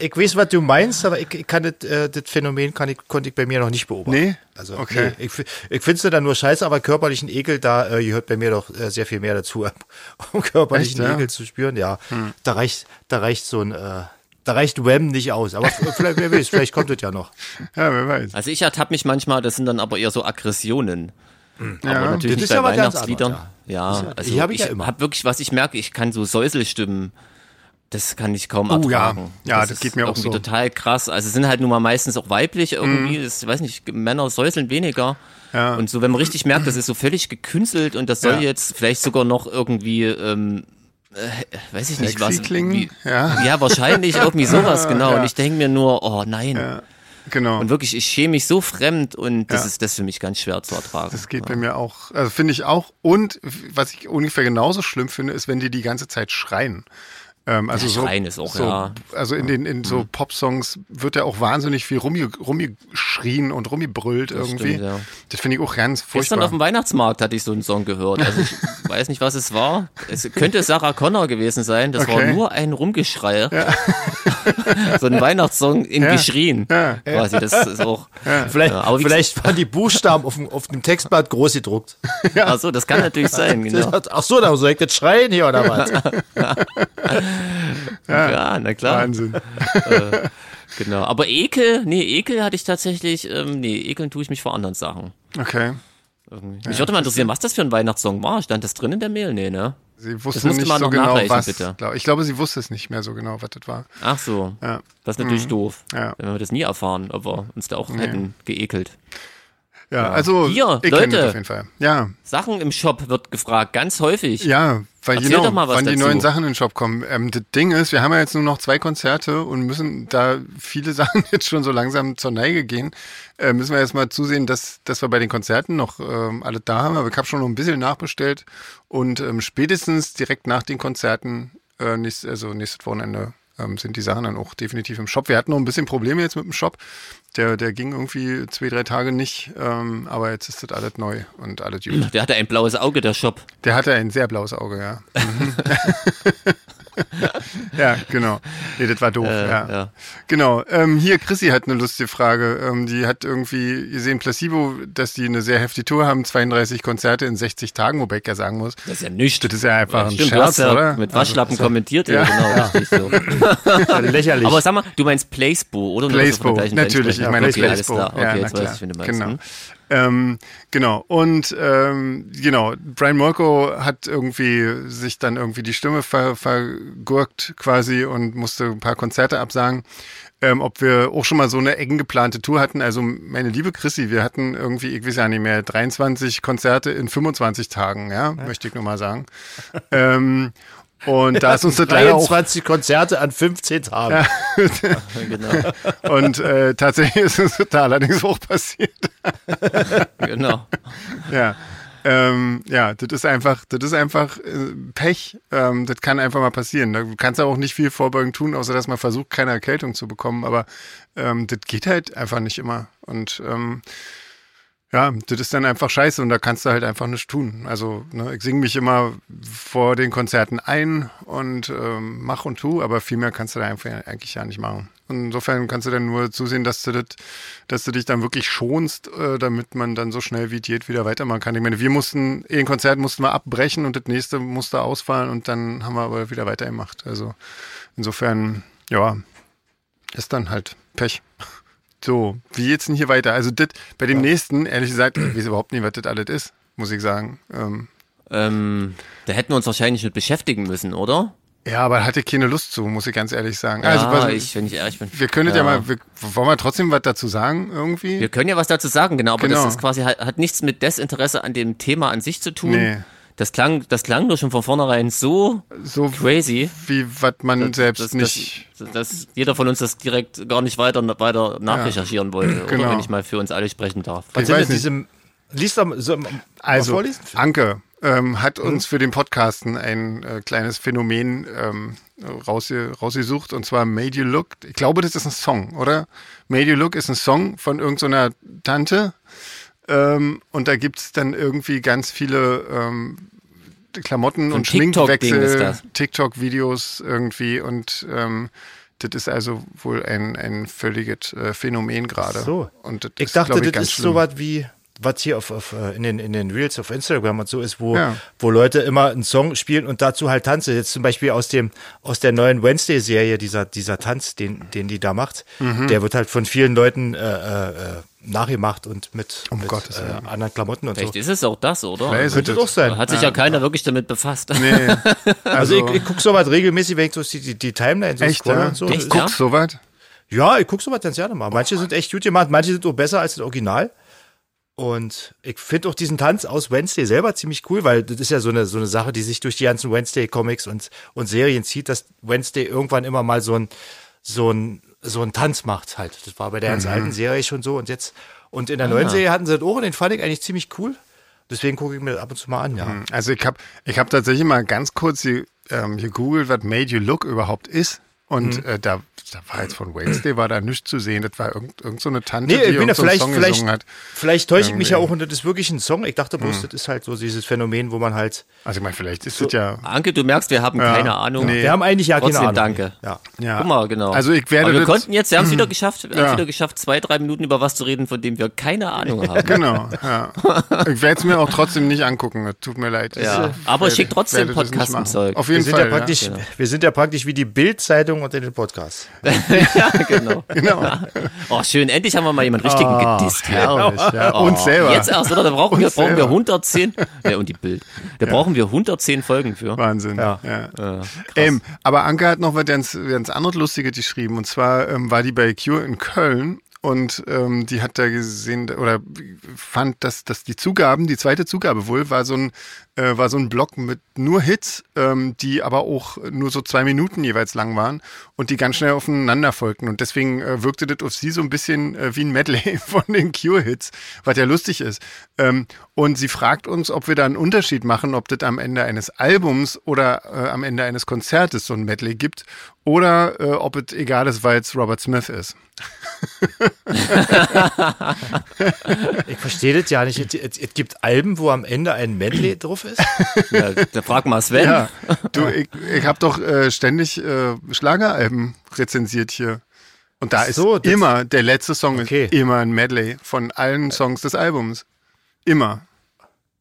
ich weiß, was du meinst, aber ich, ich kann das, äh, das Phänomen kann ich, konnte ich bei mir noch nicht beobachten. Nee? Also, Okay. nee, ich, ich finde es dann nur scheiße, aber körperlichen Ekel, da äh, gehört bei mir doch äh, sehr viel mehr dazu, um körperlichen Echt, ja? Hm. Ekel zu spüren. Ja, da reicht, da reicht so ein, äh, da reicht Wham nicht aus. Aber vielleicht, wer weiß, vielleicht kommt es ja noch. Ja, wer weiß. Also ich ertappe mich manchmal, das sind dann aber eher so Aggressionen. Aber Ja. natürlich Das nicht ist bei ja was ganz Weihnachtsliedern. anderes, Ja, Das ja- also die hab ich ich ja immer. habe wirklich, was ich merke, ich kann so Säuselstimmen, das kann ich kaum Oh, ja. ertragen. Ja, das ist geht mir auch so. total krass. Also es sind halt nun mal meistens auch weiblich irgendwie, das, ich weiß nicht, Männer säuseln weniger. Mhm. Ja. Und so, wenn man richtig merkt, das ist so völlig gekünstelt und das soll Ja. jetzt vielleicht sogar noch irgendwie, ähm, äh, weiß ich nicht Sexy was. klingen, Wie, ja. ja, wahrscheinlich irgendwie sowas, genau. Ja. Und ich denke mir nur, oh nein. Ja, genau. Und wirklich, ich schäme mich so fremd und das ist das für mich ganz schwer zu ertragen. Das geht bei mir auch, also finde ich auch. Und was ich ungefähr genauso schlimm finde, ist, wenn die die ganze Zeit schreien. Ähm, also Ja, so, auch, so, ja. Also in den in so Pop-Songs wird ja auch wahnsinnig viel rumge, rumgeschrien und rumgebrüllt irgendwie. stimmt, ja. Das finde ich auch ganz Gestern furchtbar. auf dem Weihnachtsmarkt hatte ich so einen Song gehört. Also ich weiß nicht, was es war. Es könnte Sarah Connor gewesen sein. Das war Okay. nur ein Rumgeschrei. so ein Weihnachtssong in Ja. Geschrien. Ja. Quasi, das ist auch. Vielleicht, Ja, aber vielleicht waren die Buchstaben auf dem, auf dem Textblatt groß gedruckt. Also, das kann natürlich sein, genau. Ach so, da soll ich das schreien hier oder was? Ja, na klar. Wahnsinn. Genau. Aber Ekel, nee, Ekel hatte ich tatsächlich, ähm, nee, ekeln tue ich mich vor anderen Sachen. Okay. Irgendwie. Mich würde mal interessieren, was das für ein Weihnachtssong war. Stand das drin in der Mail? Nee, ne? Sie wusste musste nicht so noch genau, was. bitte. Ich glaube, sie wusste es nicht mehr so genau, was das war. Ach so. Ja. Das ist natürlich doof. Ja. Wenn wir das nie erfahren, ob wir uns da auch hätten geekelt. Ja, also Hier, ich Leute. das auf jeden Fall. Ja, Sachen im Shop wird gefragt, ganz häufig. ja, weil Erzähl genau, doch mal was wann die dazu. neuen Sachen in den Shop kommen. Ähm, das Ding ist, wir haben ja jetzt nur noch zwei Konzerte und müssen da viele Sachen jetzt schon so langsam zur Neige gehen. Äh, müssen wir jetzt mal zusehen, dass, dass wir bei den Konzerten noch ähm, alle da haben. Aber ich habe schon noch ein bisschen nachbestellt und ähm, spätestens direkt nach den Konzerten, äh, nächst, also nächstes Wochenende, ähm, sind die Sachen dann auch definitiv im Shop. Wir hatten noch ein bisschen Probleme jetzt mit dem Shop. Der, der ging irgendwie zwei, drei Tage nicht, ähm, aber jetzt ist das alles neu und alles gut. Der hatte ein blaues Auge, der Shop. Der hatte ein sehr blaues Auge, ja. Ja, genau. Nee, das war doof, Äh, ja. ja. Genau. Ähm, hier, Chrissy hat eine lustige Frage. Ähm, die hat irgendwie gesehen, Placebo, dass die eine sehr heftige Tour haben, 32 Konzerte in 60 Tagen, wobei ich ja sagen muss, Das ist ja nichts. das ist ja einfach ein Stimmt, Scherz, hast ja oder? mit Waschlappen kommentiert, ja, genau, richtig so. Lächerlich. Aber sag mal, du meinst Placebo, oder? Placebo, natürlich, ich meine okay, alles Placebo. klar. Okay, ja, jetzt weiß ich, wen du meinst. Genau. Hm? Ähm, genau. Und ähm, genau, Brian Molko hat irgendwie sich dann irgendwie die Stimme ver vergurkt quasi und musste ein paar Konzerte absagen. Ähm, ob wir auch schon mal so eine eng geplante Tour hatten. Also meine liebe Chrissy, wir hatten irgendwie, ich weiß ja nicht mehr, 23 Konzerte in 25 Tagen, ja, möchte ich nur mal sagen. ähm, und da ist uns das leider auch 23 Konzerte an 15 Tagen. Genau, und äh, tatsächlich ist es da allerdings auch passiert. genau. Ja. Ähm, ja, das ist einfach, das ist einfach äh, Pech. Ähm, das kann einfach mal passieren. Da kannst du auch nicht viel vorbeugen tun, außer dass man versucht, keine Erkältung zu bekommen. Aber ähm, das geht halt einfach nicht immer. Und ähm, ja, das ist dann einfach scheiße und da kannst du halt einfach nichts tun. Also, ne, ich singe mich immer vor den Konzerten ein und ähm, mach und tu, aber viel mehr kannst du da einfach eigentlich ja nicht machen. Und insofern kannst du dann nur zusehen, dass du das, dass du dich dann wirklich schonst, äh, damit man dann so schnell wie geht wieder weitermachen kann. Ich meine, wir mussten, ein Konzert mussten wir abbrechen und das nächste musste ausfallen und dann haben wir aber wieder weitergemacht. Also insofern, ja, ist dann halt Pech. So, wie geht's denn hier weiter? Also das, bei dem nächsten, ehrlich gesagt, ich weiß überhaupt nicht, was das alles ist, muss ich sagen. Ähm, Ähm, da hätten wir uns wahrscheinlich mit beschäftigen müssen, oder? ja, aber hatte keine Lust zu, muss ich ganz ehrlich sagen. Ja, also, was, ich, wenn ich ehrlich bin. wir können ja. ja mal, wir, wollen wir trotzdem was dazu sagen irgendwie? Wir können ja was dazu sagen, genau, aber Genau. das ist quasi hat, hat nichts mit Desinteresse an dem Thema an sich zu tun. Nee. Das klang, das klang nur schon von vornherein so so crazy, wie was man selbst dass, nicht. dass, dass jeder von uns das direkt gar nicht weiter, weiter nachrecherchieren wollte, Genau. oder wenn ich mal für uns alle sprechen darf. Was Ich weiß nicht. Liest mal, so, Also, vorlesen? Anke ähm, hat Hm? uns für den Podcasten ein äh, kleines Phänomen ähm, rausge rausgesucht und zwar Made You Look. Ich glaube, das ist ein Song, oder? Made You Look ist ein Song von irgendeiner Tante ähm, und da gibt's dann irgendwie ganz viele ähm, Klamotten So und Schminkwechsel. TikTok-Videos irgendwie und ähm, das ist also wohl ein, ein völliges äh, Phänomen gerade. So. Und das Ich ist, dachte, ich, das ist schlimm. so was wie, was hier auf, auf, äh, in, den, in den Reels auf Instagram und so ist, wo, Ja. wo Leute immer einen Song spielen und dazu halt tanzen. Jetzt zum Beispiel aus dem, aus der neuen Wednesday-Serie, dieser, dieser Tanz, den, den die da macht, Mhm. der wird halt von vielen Leuten äh, äh, nachgemacht und mit, Um mit Gottes äh, anderen Klamotten und Vielleicht so. ist es auch das, oder? Vielleicht Könnte es doch sein. Da hat sich ja, keiner wirklich damit befasst. Nee. Also, ich, ich gucke sowas regelmäßig, wenn ich so die, die, Timeline so Echt, scrolle ja? und so. Echt, Guckst so weit? Ja, ich gucke sowas ganz gerne mal. Manche sind echt gut gemacht, manche sind auch besser als das Original. Und ich finde auch diesen Tanz aus Wednesday selber ziemlich cool, weil das ist ja so eine, so eine Sache, die sich durch die ganzen Wednesday-Comics und, und Serien zieht, dass Wednesday irgendwann immer mal so ein, so ein, so ein Tanz macht halt. Das war bei der ganz alten Serie schon so und jetzt, und in der neuen Serie hatten sie das auch und den fand ich eigentlich ziemlich cool. Deswegen gucke ich mir das ab und zu mal an, ja. Also ich habe ich hab tatsächlich mal ganz kurz hier, ähm, gegoogelt, was Made You Look überhaupt ist. Und Mhm. äh, da, da war jetzt von Wednesday war da nichts zu sehen. Das war irgend, irgend so eine Tante, Nee, die ich irgend so einen vielleicht, Song vielleicht, gesungen hat. vielleicht täusche ich mich ja auch und das ist wirklich ein Song. Ich dachte bloß, das ist halt so dieses Phänomen, wo man halt, Also ich meine, vielleicht ist das ja. Anke, du merkst, wir haben Ja. keine Ahnung. Nee. wir haben eigentlich ja keine Trotzdem Ahnung. danke. Ja. ja. Guck mal, genau. Also ich werde Aber wir konnten jetzt, wir haben es wieder geschafft, wir haben Ja. es wieder geschafft, zwei, drei Minuten über was zu reden, von dem wir keine Ahnung haben. Genau, ja. Ich werde es mir auch trotzdem nicht angucken. Tut mir leid. Ja. Ich, Aber werde- schick trotzdem werde das nicht Podcast machen. und Zeug. Auf Wir jeden sind, Fall. ja praktisch, genau. wir sind ja praktisch wie die Bild-Zeitung unter den Podcasts. ja, genau. Ja, genau. Oh, schön, endlich haben wir mal jemanden richtigen Oh, gedisst herrlich, ja. Oh, Und selber. Jetzt erst, oder? Da brauchen wir, Uns brauchen wir selber. 110, ja, und die Bild. Da brauchen wir 110 Folgen für. Wahnsinn. Ja. Ja. Ähm, aber Anke hat noch was ganz, ganz anderes Lustiges geschrieben. Und zwar ähm, war die bei Cure in Köln und ähm, die hat da gesehen oder fand, dass, dass die Zugaben, die zweite Zugabe wohl, war so ein, äh, war so ein Block mit nur Hits, ähm, die aber auch nur so zwei Minuten jeweils lang waren und die ganz schnell aufeinander folgten. Und deswegen äh, wirkte das auf sie so ein bisschen äh, wie ein Medley von den Cure-Hits, was ja lustig ist. Ähm, und sie fragt uns, ob wir da einen Unterschied machen, ob das am Ende eines Albums oder äh, am Ende eines Konzertes so ein Medley gibt oder äh, ob es egal ist, weil es Robert Smith ist. Ich verstehe das ja nicht. Es, gibt Alben, wo am Ende ein Medley drauf ist. Ja, da frag mal Sven. Ja, du, ich, ich habe doch äh, ständig äh, Schlageralben rezensiert hier. Und da so, ist immer, der letzte Song Okay. ist immer ein Medley von allen Songs des Albums. Immer.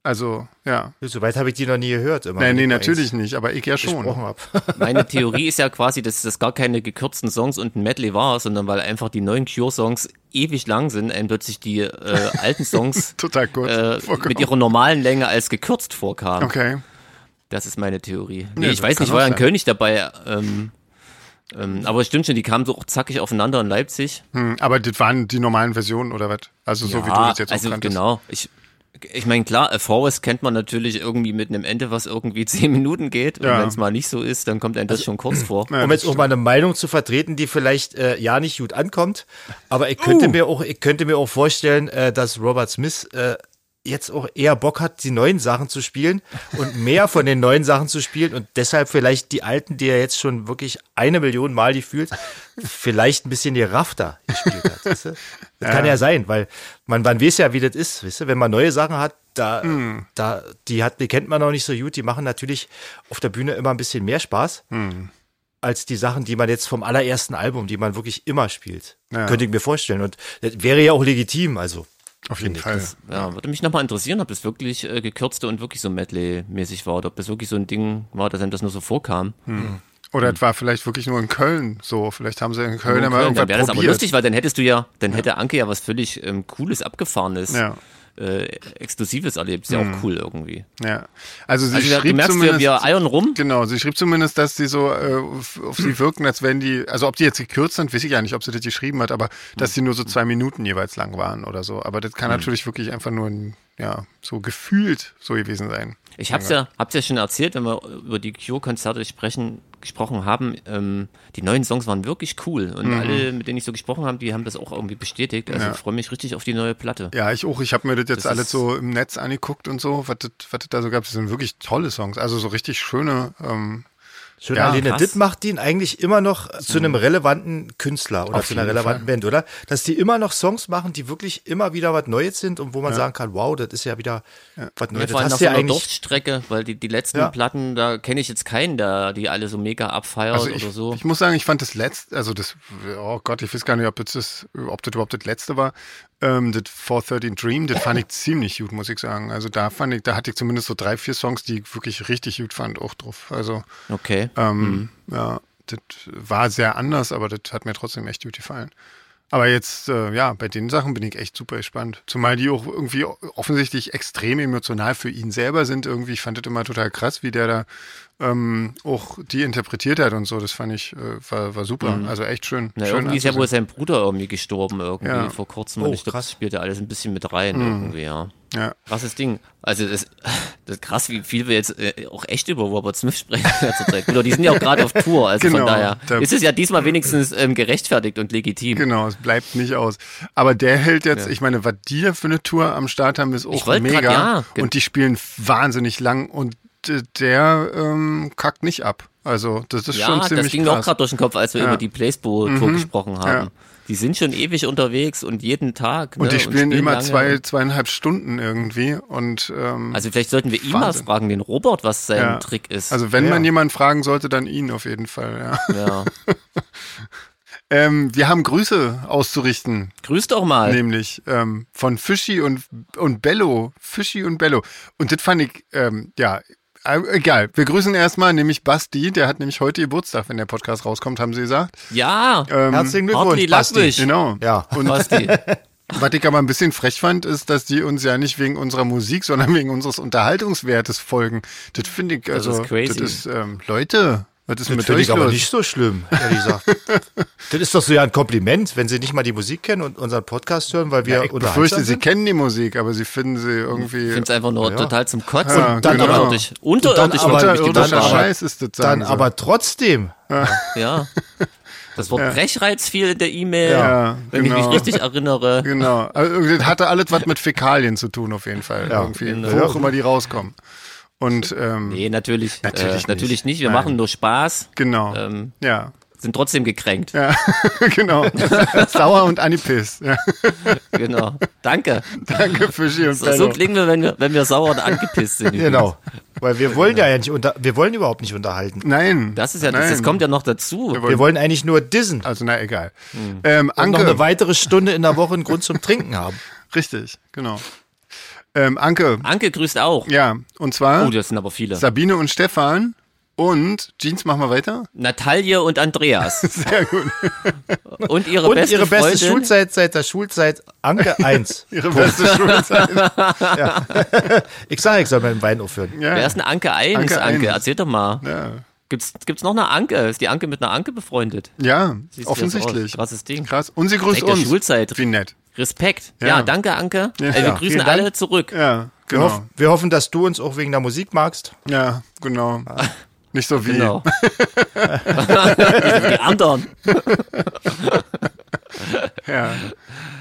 Also, ja. Soweit habe ich die noch nie gehört. Immer, Nein, nee, natürlich nicht, aber ich ja schon. Meine Theorie ist ja quasi, dass das gar keine gekürzten Songs und ein Medley war, sondern weil einfach die neuen Cure-Songs ewig lang sind, einem plötzlich die äh, alten Songs äh, mit ihrer normalen Länge als gekürzt vorkamen. Okay. Das ist meine Theorie. Ja, Nee, ich weiß nicht, ich war ja auch in sein. Köln nicht dabei. Ähm, ähm, aber es stimmt schon, die kamen so auch zackig aufeinander in Leipzig. Hm, aber das waren die normalen Versionen oder was? Also so wie du das jetzt also auch kanntest. genau. Ich, ich meine, klar, A Forest kennt man natürlich irgendwie mit einem Ende, was irgendwie zehn Minuten geht. Und Ja. wenn es mal nicht so ist, dann kommt einem das schon kurz vor. Ja, um jetzt auch mal eine Meinung zu vertreten, die vielleicht äh, ja nicht gut ankommt, aber ich könnte Uh. mir auch, ich könnte mir auch vorstellen, äh, dass Robert Smith äh, jetzt auch eher Bock hat, die neuen Sachen zu spielen und mehr von den neuen Sachen zu spielen und deshalb vielleicht die alten, die er jetzt schon wirklich eine Million Mal gefühlt, vielleicht ein bisschen geraffter gespielt hat. Weißt du? Das kann ja sein, weil man, man weiß ja, wie das ist, weißt du? wenn man neue Sachen hat, da, Hm. da, die hat, die kennt man noch nicht so gut, die machen natürlich auf der Bühne immer ein bisschen mehr Spaß Hm. als die Sachen, die man jetzt vom allerersten Album, die man wirklich immer spielt. Ja. Könnte ich mir vorstellen. Und das wäre ja auch legitim, also. Auf jeden Fall. Ja, würde mich nochmal interessieren, ob das wirklich äh, gekürzte und wirklich so Medley-mäßig war oder ob das wirklich so ein Ding war, dass einem das nur so vorkam. Oder es war vielleicht wirklich nur in Köln so. Vielleicht haben sie in Köln immer Köln, irgendwas dann wäre das aber lustig, weil dann hättest du ja, dann hätte Anke ja was völlig ähm, Cooles, Abgefahrenes, Ja. Äh, Exklusives erlebt. Ist ja auch cool irgendwie. Ja. Also sie Also schrieb merkst, zumindest, wir eiern rum. Genau, sie schrieb zumindest, dass die so äh, auf, sie wirken, als wenn die, also ob die jetzt gekürzt sind, weiß ich ja nicht, ob sie das geschrieben hat, aber dass die nur so zwei Minuten jeweils lang waren oder so. Aber das kann natürlich wirklich einfach nur ein, ja, so gefühlt so gewesen sein. Ich hab's ja, hab's ja schon erzählt, wenn wir über die Cure-Konzerte sprechen, gesprochen haben. Ähm, die neuen Songs waren wirklich cool und alle, mit denen ich so gesprochen habe, die haben das auch irgendwie bestätigt. Also Mhm. Ja. ich freue mich richtig auf die neue Platte. Ja, ich auch. Ich habe mir das jetzt Das alles so im Netz angeguckt und so, was das da so gab. Das sind wirklich tolle Songs. Also so richtig schöne. Ähm, Schön, Ja, krass. das macht ihn eigentlich immer noch zu einem relevanten Künstler oder Auf zu einer relevanten Fall. Band, oder? Dass die immer noch Songs machen, die wirklich immer wieder was Neues sind und wo man sagen kann, wow, das ist ja wieder was Ja, Neues. vor allem das hast ja. Durststrecke, weil die, die letzten Ja. Platten, da kenne ich jetzt keinen, der die alle so mega abfeiert also ich, oder so. ich muss sagen, ich fand das letzte, also das, oh Gott, ich weiß gar nicht, ob das, das ob das überhaupt das letzte war. Ähm, das 413 Dream, das fand ich ziemlich gut, muss ich sagen. Also da fand ich, da hatte ich zumindest so drei, vier Songs, die ich wirklich richtig gut fand, auch drauf. Also okay. ähm, ja, das war sehr anders, aber das hat mir trotzdem echt gut gefallen. Aber jetzt, äh, ja, bei den Sachen bin ich echt super gespannt. Zumal die auch irgendwie offensichtlich extrem emotional für ihn selber sind. Irgendwie, ich fand das immer total krass, wie der da ähm, auch die interpretiert hat und so. Das fand ich, äh, war, war super. Also echt schön. Na, schön irgendwie ist ja wohl sein Bruder irgendwie gestorben irgendwie Ja. vor kurzem. Oh, und ich glaube, krass. das spielt ja alles ein bisschen mit rein irgendwie, ja. Ja. Krasses Ding. Also das, das ist krass, wie viel wir jetzt äh, auch echt über Robert Smith sprechen. Oder die sind ja auch gerade auf Tour, also Genau, von daher da- ist es ja diesmal wenigstens ähm, gerechtfertigt und legitim. Genau, es bleibt nicht aus. Aber der hält jetzt, Ja. ich meine, was die für eine Tour am Start haben, ist auch mega. grad, ja, und die spielen wahnsinnig lang und der ähm, kackt nicht ab. Also das ist Ja, schon ziemlich das ging mir auch krass. gerade durch den Kopf, als wir Ja. Mhm. über die Placebo-Tour gesprochen haben. Die sind schon ewig unterwegs und jeden Tag. und ne, die spielen immer lange. zwei, zweieinhalb Stunden irgendwie. Und ähm, Also vielleicht sollten wir ihn mal fragen, den Robert, was sein Ja. Trick ist. also wenn Ja. man jemanden fragen sollte, dann ihn auf jeden Fall. Ja. ja. Ähm, wir haben Grüße auszurichten. Grüß doch mal. Nämlich ähm, von Fischi und, und Bello. Fischi und Bello. Und das fand ich, ähm, ja, egal. Wir grüßen erstmal nämlich Basti, der hat nämlich heute Geburtstag, wenn der Podcast rauskommt, haben sie gesagt. Ja, Ähm, Herzlichen Glückwunsch, Basti. Lackwisch. Genau. Ja. Und Basti. was ich aber ein bisschen frech fand, ist, dass die uns ja nicht wegen unserer Musik, sondern wegen unseres Unterhaltungswertes folgen. Das finde ich, also, ist crazy. das ist, ähm, Leute, was ist Das mit euch ich aber los? nicht so schlimm, ehrlich gesagt. das ist doch so ja ein Kompliment, wenn Sie nicht mal die Musik kennen und unseren Podcast hören, weil wir ja, ich befürchte, sie kennen die Musik, aber sie finden sie irgendwie. Ich finde es einfach nur Ja. total zum Kotzen. Ja, und genau. unterirdisch. Unterirdisch aber- war wirklich die Unterirdischer Wortwahl. Scheiß ist das, Dann sie. aber trotzdem. Ja. Das Wort Brechreiz fiel in der E-Mail, Ja, wenn ich genau. mich richtig erinnere. Genau. Also, irgendwie hatte alles was mit Fäkalien zu tun, auf jeden Fall. Ja, irgendwie, genau. wo auch immer die rauskommen. Und ähm, Nee, natürlich, Natürlich äh, nicht. natürlich nicht. Wir Nein. machen nur Spaß, genau. ähm, ja. sind trotzdem gekränkt. Ja, genau. Sauer und angepisst. Ja. Genau. Danke. Danke, Fischi und So, Bello. so klingen wir, wenn wir, wenn wir sauer und angepisst sind. Genau. Weil wir wollen ja nicht unter, wir wollen überhaupt nicht unterhalten. Nein. Das ist ja, das, das kommt ja noch dazu. Wir wollen, Wir wollen eigentlich nur dissen. also, na, egal. Ähm, Und noch eine Anke. weitere Stunde in der Woche einen Grund zum Trinken haben. Richtig, genau. Ähm, Anke. Anke grüßt auch. Ja, und zwar Oh, das sind aber viele. Sabine und Stefan und Jeans, machen wir weiter? Natalie und Andreas. Sehr gut. Und ihre Und beste ihre beste Freundin. Schulzeit seit der Schulzeit Anke 1. Ihre beste Schulzeit. Ich sage, ich soll mit dem Wein aufhören. Ja. Wer ist eine Anke 1? Anke Anke, erzähl doch mal. Ja, Gibt's, gibt's noch eine Anke? Ist die Anke mit einer Anke befreundet? ja Siehst offensichtlich. Krasses Ding. Krass. Und sie grüßt Seit der uns. Schulzeit. Wie nett. Respekt. Ja, Ja. danke, Anke. Ja. Äh, wir Ja, grüßen Dank. alle zurück. Ja, Wir, genau. hoffen, wir hoffen, dass du uns auch wegen der Musik magst. Ja, genau. Nicht so wie. Genau. die anderen. Ja.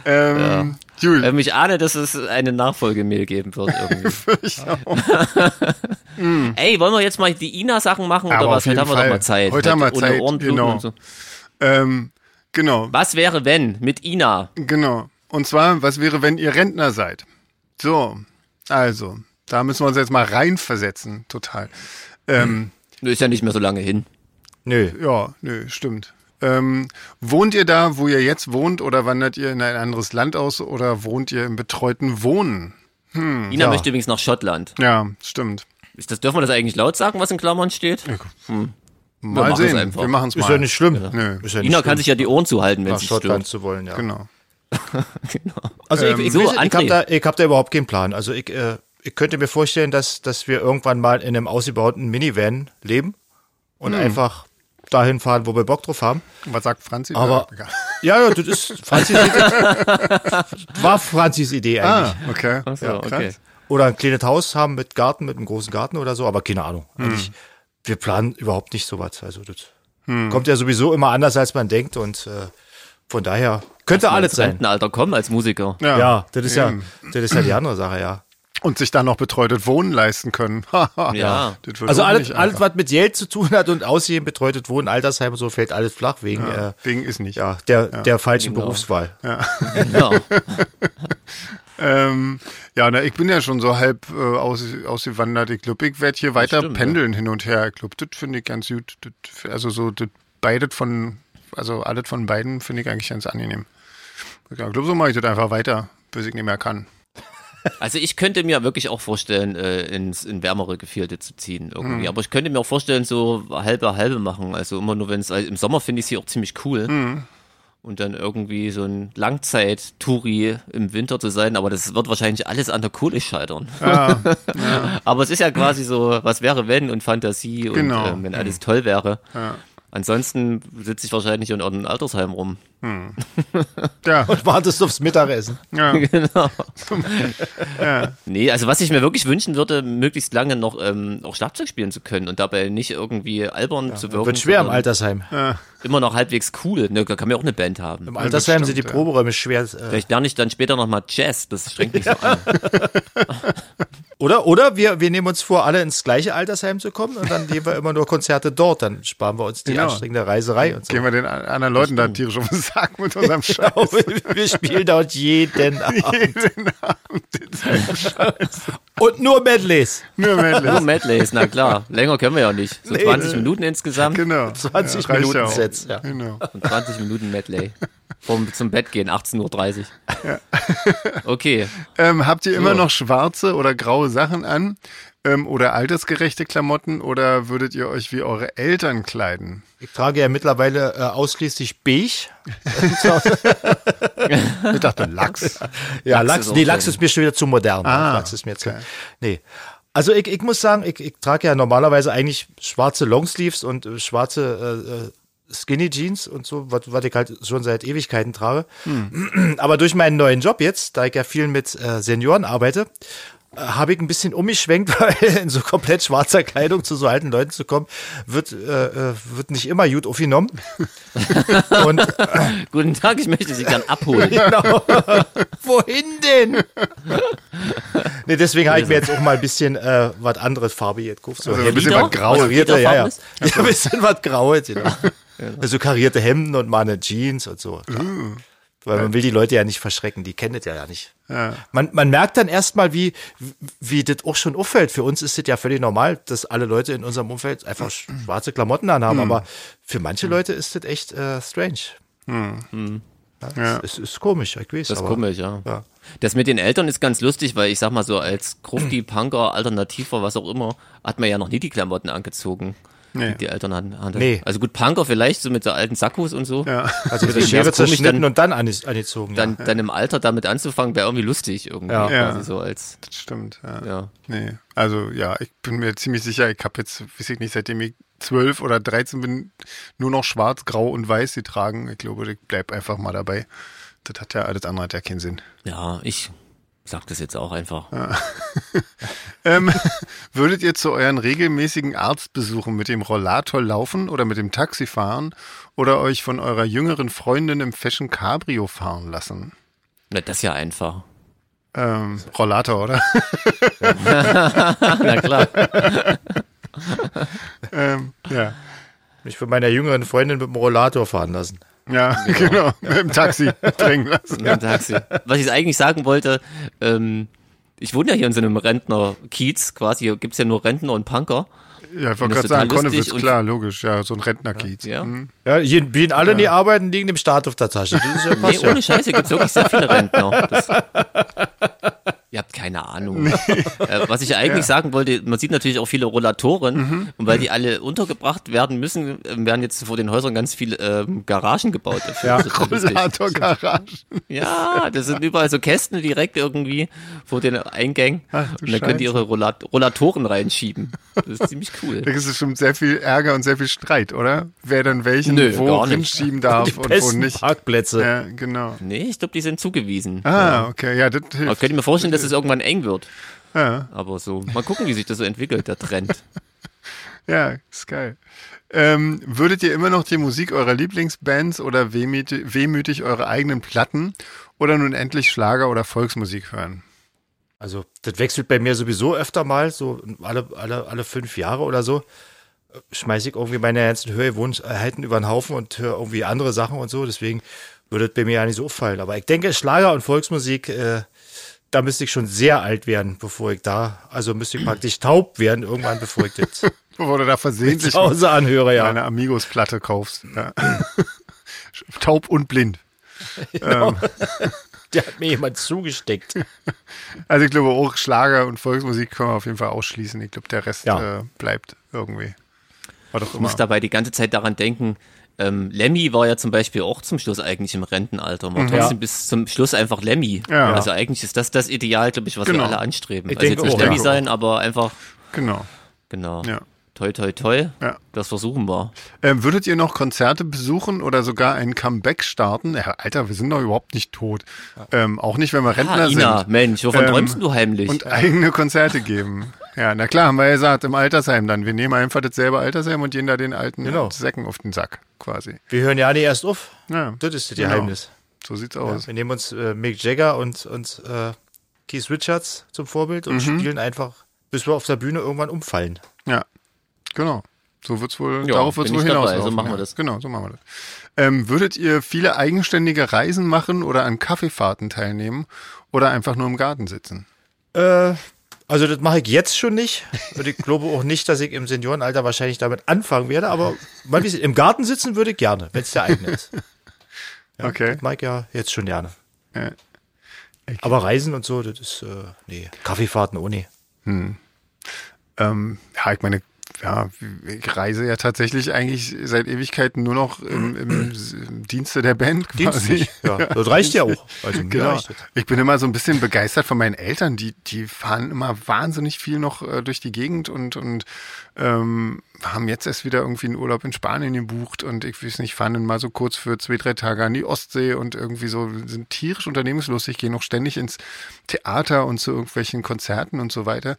Ähm, Jul, Ähm, ich ahne, dass es eine Nachfolgemail geben wird irgendwie. ich auch. Ey, wollen wir jetzt mal die Ina-Sachen machen Aber oder was? Heute haben wir doch mal Zeit. Heute haben wir ohne Zeit, Ohrenbluten genau. und so. ähm, genau, Was wäre, wenn mit Ina? genau. Und zwar, was wäre, wenn ihr Rentner seid? So, also, da müssen wir uns jetzt mal reinversetzen, total. Ähm, Ist ja nicht mehr so lange hin. Nö. Ja, nö, stimmt. Ähm, wohnt ihr da, wo ihr jetzt wohnt, oder wandert ihr in ein anderes Land aus, oder wohnt ihr im betreuten Wohnen? Ina ja. möchte übrigens nach Schottland. Ja, stimmt. Ist das, dürfen wir das eigentlich laut sagen, was in Klammern steht? Mal machen es sehen. einfach. Wir machen es mal. Ist ja nicht schlimm. Nö. Ist ja nicht Ina schlimm, kann sich ja die Ohren zuhalten, wenn nach sie Schottland stört. zu wollen, ja. Genau. Also Ähm, ich, ich, so, weiß nicht, ich habe da, ich hab da überhaupt keinen Plan. Also ich, äh, ich könnte mir vorstellen, dass, dass wir irgendwann mal in einem ausgebauten Minivan leben und Hm. einfach dahin fahren, wo wir Bock drauf haben. Was sagt Franzi? Aber- Ja. Ja, das ist Franzis Idee. War Franzis Idee eigentlich. Ah, okay. So, ja, okay. Oder ein kleines Haus haben mit Garten, mit einem großen Garten oder so, aber keine Ahnung. Hm. Also ich, wir planen überhaupt nicht sowas. Also das Hm. kommt ja sowieso immer anders, als man denkt und äh, von daher könnte alles sein. Rentenalter kommen als Musiker. Ja, Ja, das ist eben. ja, das ist ja die andere Sache, ja. Und sich dann noch betreutes Wohnen leisten können. Ja. Also alles, nicht alles, was mit Geld zu tun hat und Aussehen, betreutes Wohnen, Altersheim und so, fällt alles flach wegen, Ja, äh, wegen ist nicht. ja, der, der falschen Genau. Berufswahl. Genau. Ähm, ja, na, ich bin ja schon so halb äh, aus, ausgewandert. Ich glaube, ich werde hier weiter stimmt, pendeln hin und her. Ich glaube, das finde ich ganz gut. Das, also so das beides von, also alles von beiden finde ich eigentlich ganz angenehm. Ich glaube, so mache ich das einfach weiter, bis ich nicht mehr kann. Also ich könnte mir wirklich auch vorstellen, äh, ins in wärmere Gefilde zu ziehen irgendwie. Hm. Aber ich könnte mir auch vorstellen, so halbe halbe machen. Also immer nur wenn es im Sommer finde ich es hier auch ziemlich cool. Hm. und dann irgendwie so ein Langzeit-Touri im Winter zu sein, aber das wird wahrscheinlich alles an der Kohle scheitern. Ja, aber es ist ja quasi so, was wäre wenn und Fantasie und Genau. ähm, wenn alles toll wäre. ja. Ansonsten sitze ich wahrscheinlich in irgendeinem Altersheim rum. Ja, Und wartest aufs Mittagessen. ja, genau. ja. Nee, also was ich mir wirklich wünschen würde, möglichst lange noch ähm, auch Schlagzeug spielen zu können und dabei nicht irgendwie albern zu wirken. Wird schwer im Altersheim. Immer noch halbwegs cool. Ne, da kann man auch eine Band haben. Im Altersheim sind die stimmt, ja. Proberäume schwer. Äh, Vielleicht lerne ich dann später nochmal Jazz, das strengt mich so an. oder oder wir, wir nehmen uns vor, alle ins gleiche Altersheim zu kommen und dann nehmen wir immer nur Konzerte dort. Dann sparen wir uns die Genau. anstrengende Reiserei und so. Gehen wir den an- anderen Leuten da tierisch auf den Sack mit unserem Scheiß. wir spielen dort jeden Abend. Jeden Abend. Und nur Medleys. Nur Nur Medleys. Medleys, na klar. Länger können wir ja nicht. So Nee. 20 Minuten insgesamt Genau. 20 Ja, Minuten ja. Sets, ja. Genau. und 20 Minuten Medley. Vom zum Bett gehen, 18.30 Uhr. Okay. Ähm, habt ihr immer So. noch schwarze oder graue Sachen an? Ähm, oder altersgerechte Klamotten? Oder würdet ihr euch wie eure Eltern kleiden? Ich trage ja mittlerweile äh, ausschließlich beige. Ich dachte Lachs. Ja, Lachs Lachs, nee, Lachs schön. ist mir schon wieder zu modern. Ah, Lachs ist mir zu. okay. Nee. Also ich, ich muss sagen, ich, ich trage ja normalerweise eigentlich schwarze Longsleeves und äh, schwarze äh, äh, Skinny Jeans und so, was, was ich halt schon seit Ewigkeiten trage. Aber durch meinen neuen Job jetzt, da ich ja viel mit äh, Senioren arbeite, habe ich ein bisschen umgeschwenkt, weil in so komplett schwarzer Kleidung zu so alten Leuten zu kommen, wird, äh, äh, wird nicht immer gut aufgenommen. und Guten Tag, ich möchte Sie gern abholen. Genau. Wohin denn? nee, deswegen habe ich mir jetzt auch mal ein bisschen äh, was anderes farbiges gekauft. So Also ein bisschen was Graues. karierte, ja, ja. Liederfarbenes? ja. Ein bisschen was Graues, genau. Also karierte Hemden und mal eine Jeans und so. klar. Weil man will die Leute ja nicht verschrecken, die kennen das ja, ja nicht. Ja. Man, man merkt dann erstmal, wie, wie das auch schon auffällt. Für uns ist es ja völlig normal, dass alle Leute in unserem Umfeld einfach schwarze Klamotten anhaben. Aber für manche Leute ist das echt äh, strange. Ja. Es ist komisch, ich weiß. Das ist aber- komisch, ja. Ja. Das mit den Eltern ist ganz lustig, weil ich sag mal so, als Grufti, Punker, Alternativer, was auch immer, hat man ja noch nie die Klamotten angezogen. Nee. Die die Eltern hatten. hatten. Nee. Also gut, Punker vielleicht, so mit so alten Sakkos und so. Ja. Also die Schere zerschnitten dann- und dann ange- angezogen. Dann, ja. dann im Alter damit anzufangen, wäre irgendwie lustig irgendwie. Ja. Quasi Ja. so als, Das stimmt. Ja. ja. Nee. Also ja, ich bin mir ziemlich sicher, ich habe jetzt, weiß ich nicht, seitdem ich zwölf oder 13 bin, nur noch schwarz, grau und weiß getragen. Ich glaube, ich bleib einfach mal dabei. Das hat ja alles andere hat ja keinen Sinn. Ja, ich sag das jetzt auch einfach. Ähm, würdet ihr zu euren regelmäßigen Arztbesuchen mit dem Rollator laufen oder mit dem Taxi fahren oder euch von eurer jüngeren Freundin im Fashion Cabrio fahren lassen? Na, das ist ja einfach. Ähm, Rollator, oder? Na klar. ähm, ja. Mich von meiner jüngeren Freundin mit dem Rollator fahren lassen. Ja, genau. Mit dem Taxi bringen lassen. Mit dem Taxi. Was ich eigentlich sagen wollte, ähm, ich wohne ja hier in so einem Rentner-Kiez, quasi, hier gibt's ja nur Rentner und Punker. Ja, ich Und wollte gerade ist sagen, und- klar, logisch. Ja, so ein Rentnerkiez. Ja. Mhm. Ja, hier gehen alle in die Arbeiten, liegen dem Staat auf der Tasche. Das ist ja Nee, passt ja. ohne Scheiße gibt's wirklich sehr viele Rentner. Das, ihr habt keine Ahnung. Äh, was ich eigentlich sagen wollte, man sieht natürlich auch viele Rollatoren Mhm. und weil die alle untergebracht werden müssen, äh, werden jetzt vor den Häusern ganz viele ähm, Garagen gebaut dafür. Ja. Das ist total lustig. Rollator-Garage. Ja, das sind überall so Kästen direkt irgendwie vor den Eingängen. Ach, und dann können die Scheiße. ihre Rollat Rollatoren reinschieben. Das ist ziemlich cool. Da ist bestimmt sehr viel Ärger und sehr viel Streit, oder? Wer dann welchen Nö, wo hinschieben darf Die und wo nicht. Parkplätze. Ja, genau. Nee, ich glaube, die sind zugewiesen. Ah, okay. Ja, das Aber hilft. könnt ihr mir vorstellen, dass es irgendwann eng wird. Ja, Aber so, mal gucken, wie sich das so entwickelt, der Trend. ja, ist geil. Ähm, würdet ihr immer noch die Musik eurer Lieblingsbands oder wehmütig, wehmütig eure eigenen Platten oder nun endlich Schlager oder Volksmusik hören? Also, das wechselt bei mir sowieso öfter mal, so alle, alle, alle fünf Jahre oder so. Schmeiße ich irgendwie meine ganzen Hörgewohnheiten über den Haufen und höre irgendwie andere Sachen und so. Deswegen würde das bei mir ja nicht so auffallen. Aber ich denke, Schlager und Volksmusik, äh, da müsste ich schon sehr alt werden, bevor ich da, also müsste ich praktisch taub werden, irgendwann, bevor ich das Bevor du da versehentlich zu Hause anhöre, ja. eine Amigos-Platte kaufst. Ja. Taub und blind. Der hat mir jemand zugesteckt. Also ich glaube auch Schlager und Volksmusik können wir auf jeden Fall ausschließen. Ich glaube, der Rest Ja. äh, bleibt irgendwie. War doch Ich immer. muss dabei die ganze Zeit daran denken, ähm, Lemmy war ja zum Beispiel auch zum Schluss eigentlich im Rentenalter, war trotzdem Ja. bis zum Schluss einfach Lemmy. Ja. Also eigentlich ist das das Ideal, glaube ich, was Genau. wir alle anstreben. Ich also denke jetzt nicht auch, Lemmy ja. sein, aber einfach, Genau. genau. Ja. Toi, toi, toi. Ja. Das versuchen wir. Ähm, würdet ihr noch Konzerte besuchen oder sogar ein Comeback starten? Ja, Alter, wir sind doch überhaupt nicht tot. Ähm, auch nicht, wenn wir Rentner Ah, Ina, sind. Mensch, wovon Ähm, träumst du heimlich? Und eigene Konzerte geben. Ja, na klar, haben wir ja gesagt, im Altersheim dann. Wir nehmen einfach dasselbe Altersheim und gehen da den alten Genau. Säcken auf den Sack, quasi. Wir hören ja nicht erst auf. Ja, Das ist das Genau. Geheimnis. so sieht's Ja, aus. wir nehmen uns äh, Mick Jagger und, und äh, Keith Richards zum Vorbild und Mhm. spielen einfach, bis wir auf der Bühne irgendwann umfallen. Ja, genau. So wird's wohl, Ja, darauf wird's bin wohl hinauslaufen. so machen wir ja. das. Genau, so machen wir das. Ähm, würdet ihr viele eigenständige Reisen machen oder an Kaffeefahrten teilnehmen oder einfach nur im Garten sitzen? Äh, also das mache ich jetzt schon nicht. Und ich glaube auch nicht, dass ich im Seniorenalter wahrscheinlich damit anfangen werde. Aber mal wie im Garten sitzen würde ich gerne, wenn es der eigene ist. Ja, Okay. Das mag ich ja jetzt schon gerne. Ja. Aber Reisen und so, das ist, äh, nee. Kaffeefahrten ohne. Ähm, ja, ich meine, ja, ich reise ja tatsächlich eigentlich seit Ewigkeiten nur noch im, im, im Dienste der Band quasi. Ja, das reicht ja auch. Also Genau. Ich bin immer so ein bisschen begeistert von meinen Eltern. Die, die fahren immer wahnsinnig viel noch äh, durch die Gegend und, und ähm, haben jetzt erst wieder irgendwie einen Urlaub in Spanien gebucht und ich weiß nicht, fahren dann mal so kurz für zwei, drei Tage an die Ostsee und irgendwie so sind tierisch unternehmenslustig, gehen noch ständig ins Theater und zu irgendwelchen Konzerten und so weiter.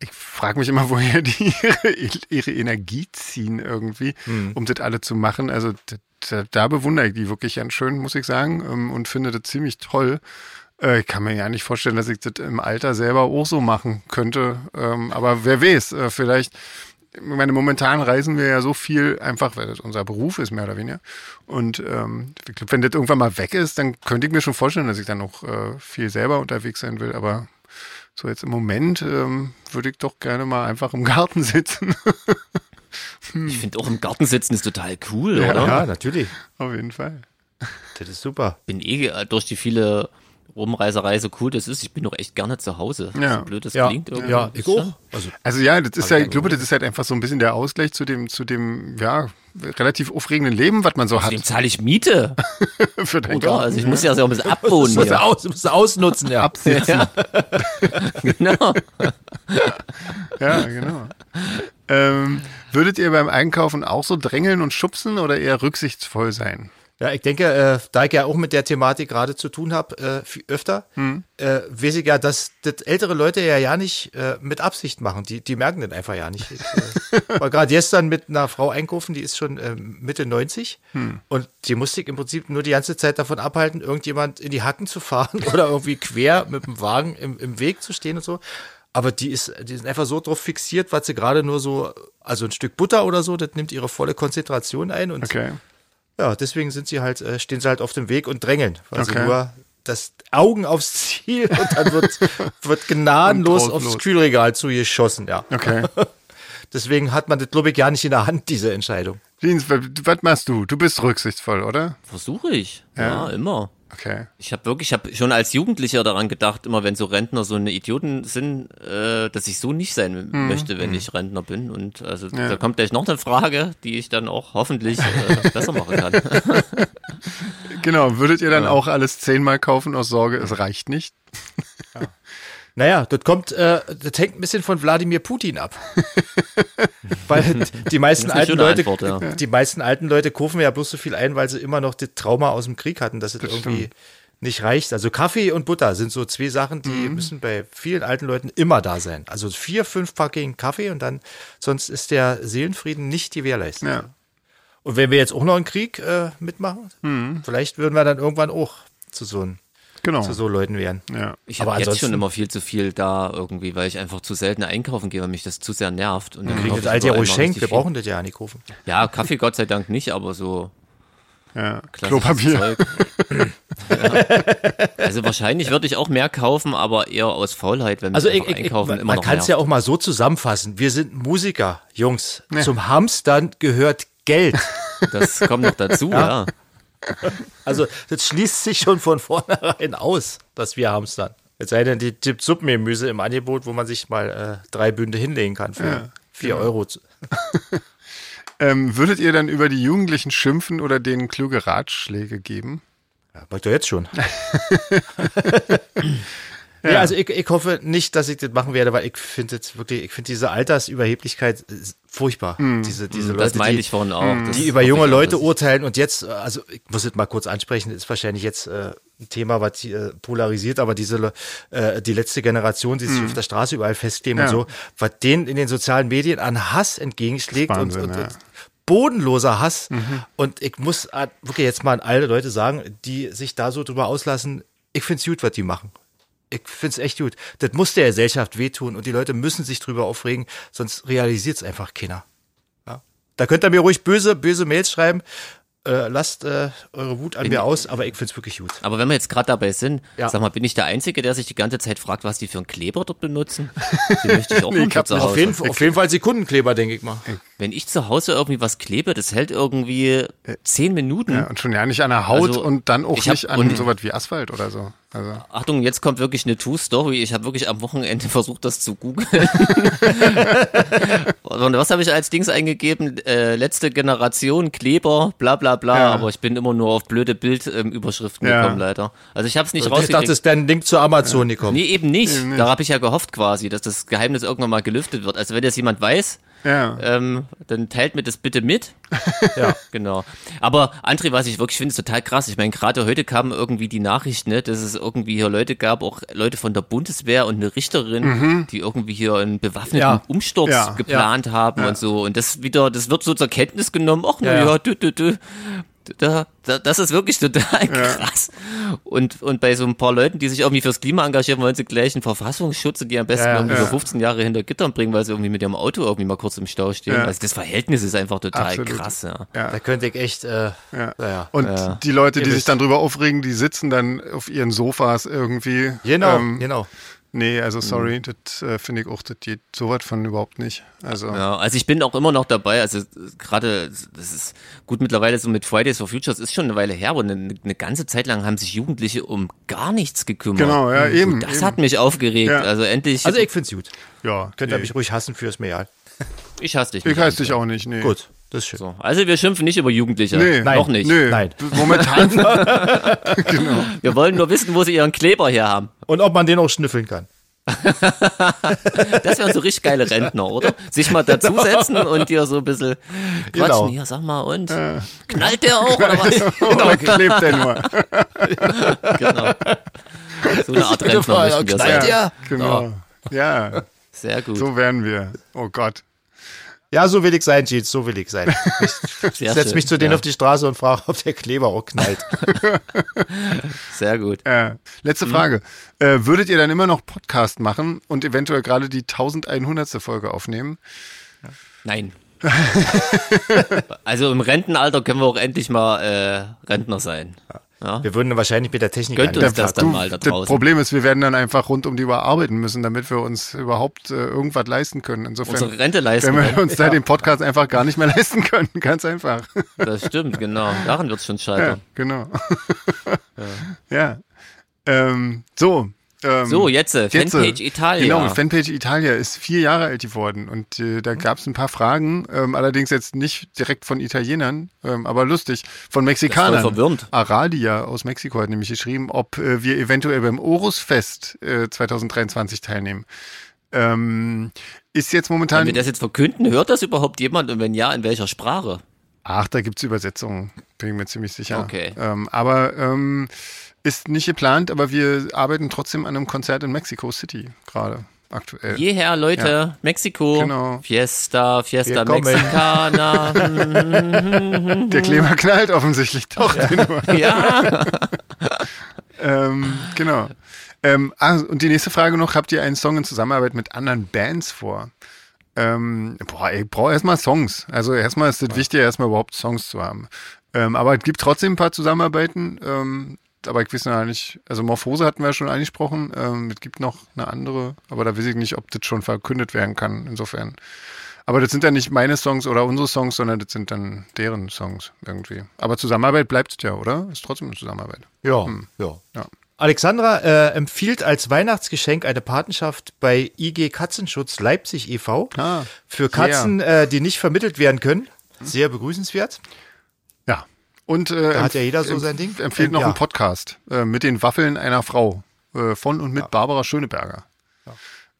Ich frage mich immer, woher die ihre, ihre Energie ziehen irgendwie, um das alle zu machen. Also da, da bewundere ich die wirklich ganz schön, muss ich sagen, ähm, und finde das ziemlich toll. Äh, Ich kann mir ja nicht vorstellen, dass ich das im Alter selber auch so machen könnte. Ähm, Aber wer weiß, äh, vielleicht, ich meine, momentan reisen wir ja so viel, einfach weil das unser Beruf ist, mehr oder weniger. Und ähm, ich glaube, wenn das irgendwann mal weg ist, dann könnte ich mir schon vorstellen, dass ich dann noch äh, viel selber unterwegs sein will. Aber so jetzt im Moment ähm, würde ich doch gerne mal einfach im Garten sitzen. Ich finde auch im Garten sitzen ist total cool, Ja. oder? Ja, natürlich. Auf jeden Fall. Das ist super. Bin eh äh, durch die viele Rumreiserei so cool das ist. Ich bin doch echt gerne zu Hause. Ja. So blöd das Ja, klingt irgendwie. ja ich auch. Also, Also ja, das ist ja, ich glaube, das ist halt einfach so ein bisschen der Ausgleich zu dem, zu dem, ja, relativ aufregenden Leben, was man so hat. Dem zahle ich Miete, Für deinen oder? Garten. Also ich muss ja so ein bisschen abwohnen musst du, hier. aus, musst du ausnutzen, ja. Ja. genau. Ja, genau. ähm, würdet ihr beim Einkaufen auch so drängeln und schubsen oder eher rücksichtsvoll sein? Ja, ich denke, äh, da ich ja auch mit der Thematik gerade zu tun habe, äh, öfter, äh, weiß ich ja, dass das ältere Leute ja ja nicht äh, mit Absicht machen. Die, die merken das einfach ja nicht. Ich äh, war gerade gestern mit einer Frau einkaufen, die ist schon äh, Mitte 90 und die musste ich im Prinzip nur die ganze Zeit davon abhalten, irgendjemand in die Hacken zu fahren oder irgendwie quer mit dem Wagen im, im Weg zu stehen und so. Aber die ist, die sind einfach so drauf fixiert, was sie gerade nur so, also ein Stück Butter oder so, das nimmt ihre volle Konzentration ein und Okay. Ja, deswegen sind sie halt, äh, stehen sie halt auf dem Weg und drängeln. weil sie Okay. nur das Augen aufs Ziel und dann wird, wird gnadenlos aufs. Kühlregal zugeschossen, ja. Okay. Deswegen hat man das, glaube ich, gar nicht in der Hand, diese Entscheidung. Jeans, wa- was machst du? Du bist rücksichtsvoll, oder? Versuche ich. Ja, immer. Okay. Ich habe wirklich, ich habe schon als Jugendlicher daran gedacht, immer wenn so Rentner so eine Idioten sind, äh, dass ich so nicht sein möchte, wenn ich Rentner bin. Und also da kommt gleich noch eine Frage, die ich dann auch hoffentlich äh, besser machen kann. Genau. Würdet ihr dann auch alles zehnmal kaufen aus Sorge, es reicht nicht? Naja, das kommt, äh, das hängt ein bisschen von Wladimir Putin ab. weil die meisten Das alten Leute, Antwort, ja. die meisten alten Leute kaufen ja bloß so viel ein, weil sie immer noch das Trauma aus dem Krieg hatten, dass es irgendwie stimmt. nicht reicht. Also Kaffee und Butter sind so zwei Sachen, die Mhm. müssen bei vielen alten Leuten immer da sein. Also vier, fünf Packungen Kaffee und dann, sonst ist der Seelenfrieden nicht gewährleistet. Ja. Und wenn wir jetzt auch noch einen Krieg äh, mitmachen, Mhm. vielleicht würden wir dann irgendwann auch zu so, ein- Genau. zu so Leuten werden. Ja. Ich Aber habe jetzt schon immer viel zu viel da irgendwie, weil ich einfach zu selten einkaufen gehe, weil mich das zu sehr nervt. Und dann Kriegen kaufe das ich alte ja ruhig schenkt, wir viel. brauchen das ja nicht kaufen. Ja, Kaffee Gott sei Dank nicht, aber so ja. Klopapier. Zeug. ja. Also wahrscheinlich würde ich auch mehr kaufen, aber eher aus Faulheit, wenn mich Also ich, ich, ich, einkaufen man immer noch kann es ja auch mal so zusammenfassen. Wir sind Musiker, Jungs. Zum Hamstern gehört Geld. Das kommt noch dazu, ja. Also das schließt sich schon von vornherein aus, dass wir hamstern. Jetzt sei denn, die gibt Suppengemüse im Angebot, wo man sich mal äh, drei Bünde hinlegen kann für vier genau. Euro. Ähm, würdet ihr dann über die Jugendlichen schimpfen oder denen kluge Ratschläge geben? Ja, macht doch jetzt schon. ja. also ich, ich hoffe nicht, dass ich das machen werde, weil ich finde jetzt wirklich, ich finde diese Altersüberheblichkeit furchtbar. Mm, diese, diese das Leute, meinte die, ich vorhin auch. die über junge Leute urteilen und jetzt, also ich muss es mal kurz ansprechen, ist wahrscheinlich jetzt äh, ein Thema, was äh, polarisiert, aber diese äh, die letzte Generation, die sich mm. auf der Straße überall festkleben ja. und so, was denen in den sozialen Medien an Hass entgegenschlägt Wahnsinn, und, und, ja. und bodenloser Hass. Mhm. Und ich muss äh, wirklich jetzt mal an alle Leute sagen, die sich da so drüber auslassen, ich finde es gut, was die machen. Ich finde es echt gut. Das muss der Gesellschaft wehtun und die Leute müssen sich drüber aufregen, sonst realisiert es einfach keiner. Ja. Da könnt ihr mir ruhig böse, böse Mails schreiben äh, lasst äh, eure Wut an bin, mir aus, aber ich finde es wirklich gut. Aber wenn wir jetzt gerade dabei sind, ja. sag mal, bin ich der Einzige, der sich die ganze Zeit fragt, was die für einen Kleber dort benutzen? Den möchte ich auch nee, ich Hause. Auf jeden, auf jeden Fall Sekundenkleber, denke ich mal. Wenn ich zu Hause irgendwie was klebe, das hält irgendwie zehn Minuten. Ja, und schon ja nicht an der Haut also, und dann auch nicht an sowas wie Asphalt oder so. Also. Achtung, jetzt kommt wirklich eine True Story. Ich habe wirklich am Wochenende versucht, das zu googeln. was habe ich als Dings eingegeben? Äh, letzte Generation, Kleber, bla bla bla. Ja. Aber ich bin immer nur auf blöde Bildüberschriften ähm, ja. gekommen, leider. Also ich habe es nicht also rausgekriegt. Ich dachte, es ist ein Link zu Amazon gekommen. Nee, eben nicht. Eben nicht. Da habe ich ja gehofft quasi, dass das Geheimnis irgendwann mal gelüftet wird. Also wenn das jemand weiß, ja. Ähm, dann teilt mir das bitte mit. ja. Genau. Aber André, was ich wirklich finde, ist total krass. Ich meine, gerade heute kamen irgendwie die Nachrichten, ne, dass es irgendwie hier Leute gab, auch Leute von der Bundeswehr und eine Richterin, mhm. die irgendwie hier einen bewaffneten ja. Umsturz ja. geplant haben und so. Und das wieder, das wird so zur Kenntnis genommen. Ach, na ja, du, du, du da, da, das ist wirklich total krass. Ja. Und, und bei so ein paar Leuten, die sich irgendwie fürs Klima engagieren, wollen sie gleich einen Verfassungsschutz und die am besten ja, irgendwie ja. so 15 Jahre hinter Gittern bringen, weil sie irgendwie mit ihrem Auto irgendwie mal kurz im Stau stehen. Also das Verhältnis ist einfach total Absolut. krass. Ja. Da könnte ich echt, äh, ja. Und die Leute, die sich dann drüber aufregen, die sitzen dann auf ihren Sofas irgendwie. Genau, ähm, genau. Nee, also sorry, mhm. das äh, finde ich auch, das geht so weit von überhaupt nicht. Also. Ja, also ich bin auch immer noch dabei, also gerade, das ist gut mittlerweile so mit Fridays for Futures ist schon eine Weile her, und eine, eine ganze Zeit lang haben sich Jugendliche um gar nichts gekümmert. Genau, ja, eben. Und das eben. hat mich aufgeregt, ja. also endlich. Also ich find's gut. Ja. Könnt ihr nee. mich ruhig hassen fürs Meal. Ich hasse dich nicht. Ich hasse dich auch nicht, nee. Gut. Das ist schön. So, also wir schimpfen nicht über Jugendliche. Nee, Nein, noch nicht. Nee, Nein. Momentan. genau. Wir wollen nur wissen, wo sie ihren Kleber her haben. Und ob man den auch schnüffeln kann. das wären so richtig geile Rentner, oder? Sich mal dazusetzen genau. und dir so ein bisschen quatschen. Genau. Hier, sag mal, und äh, knallt der auch oder was? genau, klebt der nur. genau. So eine Art Rentner möchten wir knallt sein. Ja, genau. Ja. Sehr gut. So wären wir. Oh Gott. Ja, so will ich sein, Jeans, so will ich sein. Ich setze mich zu denen ja. auf die Straße und frage, ob der Kleber auch knallt. Sehr gut. Äh, letzte mhm. Frage. Äh, würdet ihr dann immer noch Podcast machen und eventuell gerade die 1100. Folge aufnehmen? Nein. also im Rentenalter können wir auch endlich mal äh, Rentner sein. Ja. Ja. Wir würden wahrscheinlich mit der Technik Könnte uns das dann mal da draußen. Das Problem ist, wir werden dann einfach rund um die Uhr arbeiten müssen, damit wir uns überhaupt äh, irgendwas leisten können. Insofern, Unsere Rente leisten Wenn wir uns ja. da den Podcast einfach gar nicht mehr leisten können, ganz einfach. Das stimmt, genau. Daran wird es schon scheitern. Ja, genau. ja. ja. Ähm, so, ähm, so, jetzt, äh, Fanpage Italia. Genau, Fanpage Italia ist vier Jahre alt geworden und äh, da gab es ein paar Fragen, ähm, allerdings jetzt nicht direkt von Italienern, ähm, aber lustig, von Mexikanern. Das verwirrend. Aradia aus Mexiko hat nämlich geschrieben, ob äh, wir eventuell beim Orusfest äh, 2023 teilnehmen. Ähm, ist jetzt momentan. Wenn wir das jetzt verkünden, hört das überhaupt jemand und wenn ja, in welcher Sprache? Ach, da gibt's Übersetzungen, bin ich mir ziemlich sicher. Okay. Ähm, aber ähm, ist nicht geplant, aber wir arbeiten trotzdem an einem Konzert in Mexico City gerade aktuell. Jeher, Leute, ja. Mexiko, genau. Fiesta, Fiesta Mexicana. Der Kleber knallt offensichtlich doch. Ja. ja. ähm, genau. Ähm, ah, und die nächste Frage noch, habt ihr einen Song in Zusammenarbeit mit anderen Bands vor? Ähm, boah, ich brauche erstmal Songs. Also erstmal ist es ja. wichtig, erstmal überhaupt Songs zu haben. Ähm, aber es gibt trotzdem ein paar Zusammenarbeiten. Ähm, aber ich weiß noch nicht, also Morphose hatten wir ja schon angesprochen, ähm, es gibt noch eine andere, aber da weiß ich nicht, ob das schon verkündet werden kann, insofern. Aber das sind ja nicht meine Songs oder unsere Songs, sondern das sind dann deren Songs irgendwie. Aber Zusammenarbeit bleibt es ja, oder? Ist trotzdem eine Zusammenarbeit. Ja, hm. ja. ja. Alexandra äh, empfiehlt als Weihnachtsgeschenk eine Patenschaft bei IG Katzenschutz Leipzig e.V. Ah, für Katzen, yeah. äh, die nicht vermittelt werden können. sehr begrüßenswert. Ja. Und äh, Da hat ja jeder so sein Ding. Empfiehlt Ähm, noch ja. einen Podcast äh, mit den Waffeln einer Frau äh, von und mit Barbara Schöneberger.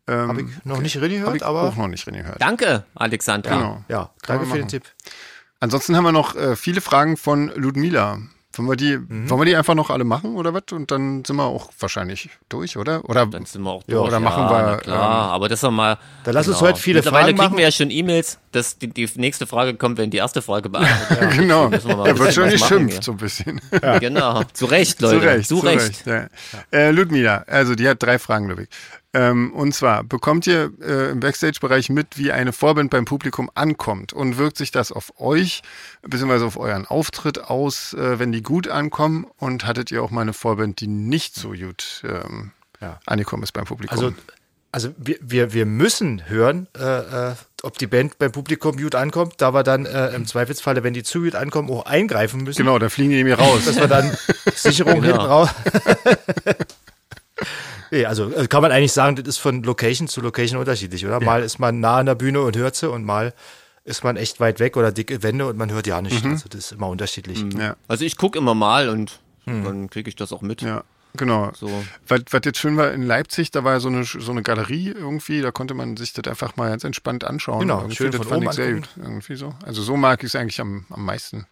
Ähm, Habe ich noch nicht richtig hab gehört, ich aber auch noch nicht drin gehört. Danke, Alexandra. Genau. ja, danke für den. Tipp. Ansonsten haben wir noch äh, viele Fragen von Ludmila. Wollen wir die, Mhm. wollen wir die einfach noch alle machen oder was? Und dann sind wir auch wahrscheinlich durch, oder? Oder Dann sind wir auch Ja, durch. oder machen ja, wir, klar, ähm, aber das noch mal. Dann lass uns heute viele Mittlerweile Fragen kriegen machen. wir ja schon E-Mails, dass die, die nächste Frage kommt, wenn die erste Frage beantwortet wird. genau. Wir Da wird schon geschimpft, so ein bisschen. hier. Genau. Zu Recht, Leute. Zu Recht, Zu Recht. Ja. Äh, Ludmila, also die hat drei Fragen, Ludwig. Ähm, und zwar, bekommt ihr äh, im Backstage-Bereich mit, wie eine Vorband beim Publikum ankommt? Und wirkt sich das auf euch, beziehungsweise auf euren Auftritt aus, äh, wenn die gut ankommen? Und hattet ihr auch mal eine Vorband, die nicht so gut ähm, Ja. angekommen ist beim Publikum? Also, also wir, wir, wir müssen hören, äh, äh, ob die Band beim Publikum gut ankommt, da wir dann äh, im Zweifelsfalle, wenn die zu gut ankommen, auch eingreifen müssen. genau, da fliegen die mir raus. Dass wir dann Sicherung Genau. hinten raus. nee, also äh, kann man eigentlich sagen, das ist von Location zu Location unterschiedlich, oder? Mal ist man nah an der Bühne und hört sie und mal ist man echt weit weg oder dicke Wände und man hört ja nicht. Mhm. Also das ist immer unterschiedlich. ja, Also ich gucke immer mal und dann kriege ich das auch mit. ja, genau. So. Was, was jetzt schön war in Leipzig, da war ja so eine, so eine Galerie irgendwie, da konnte man sich das einfach mal ganz entspannt anschauen. Genau, irgendwie, schön das von fand oben ich sehr gut, irgendwie so. Also so mag ich es eigentlich am, am meisten,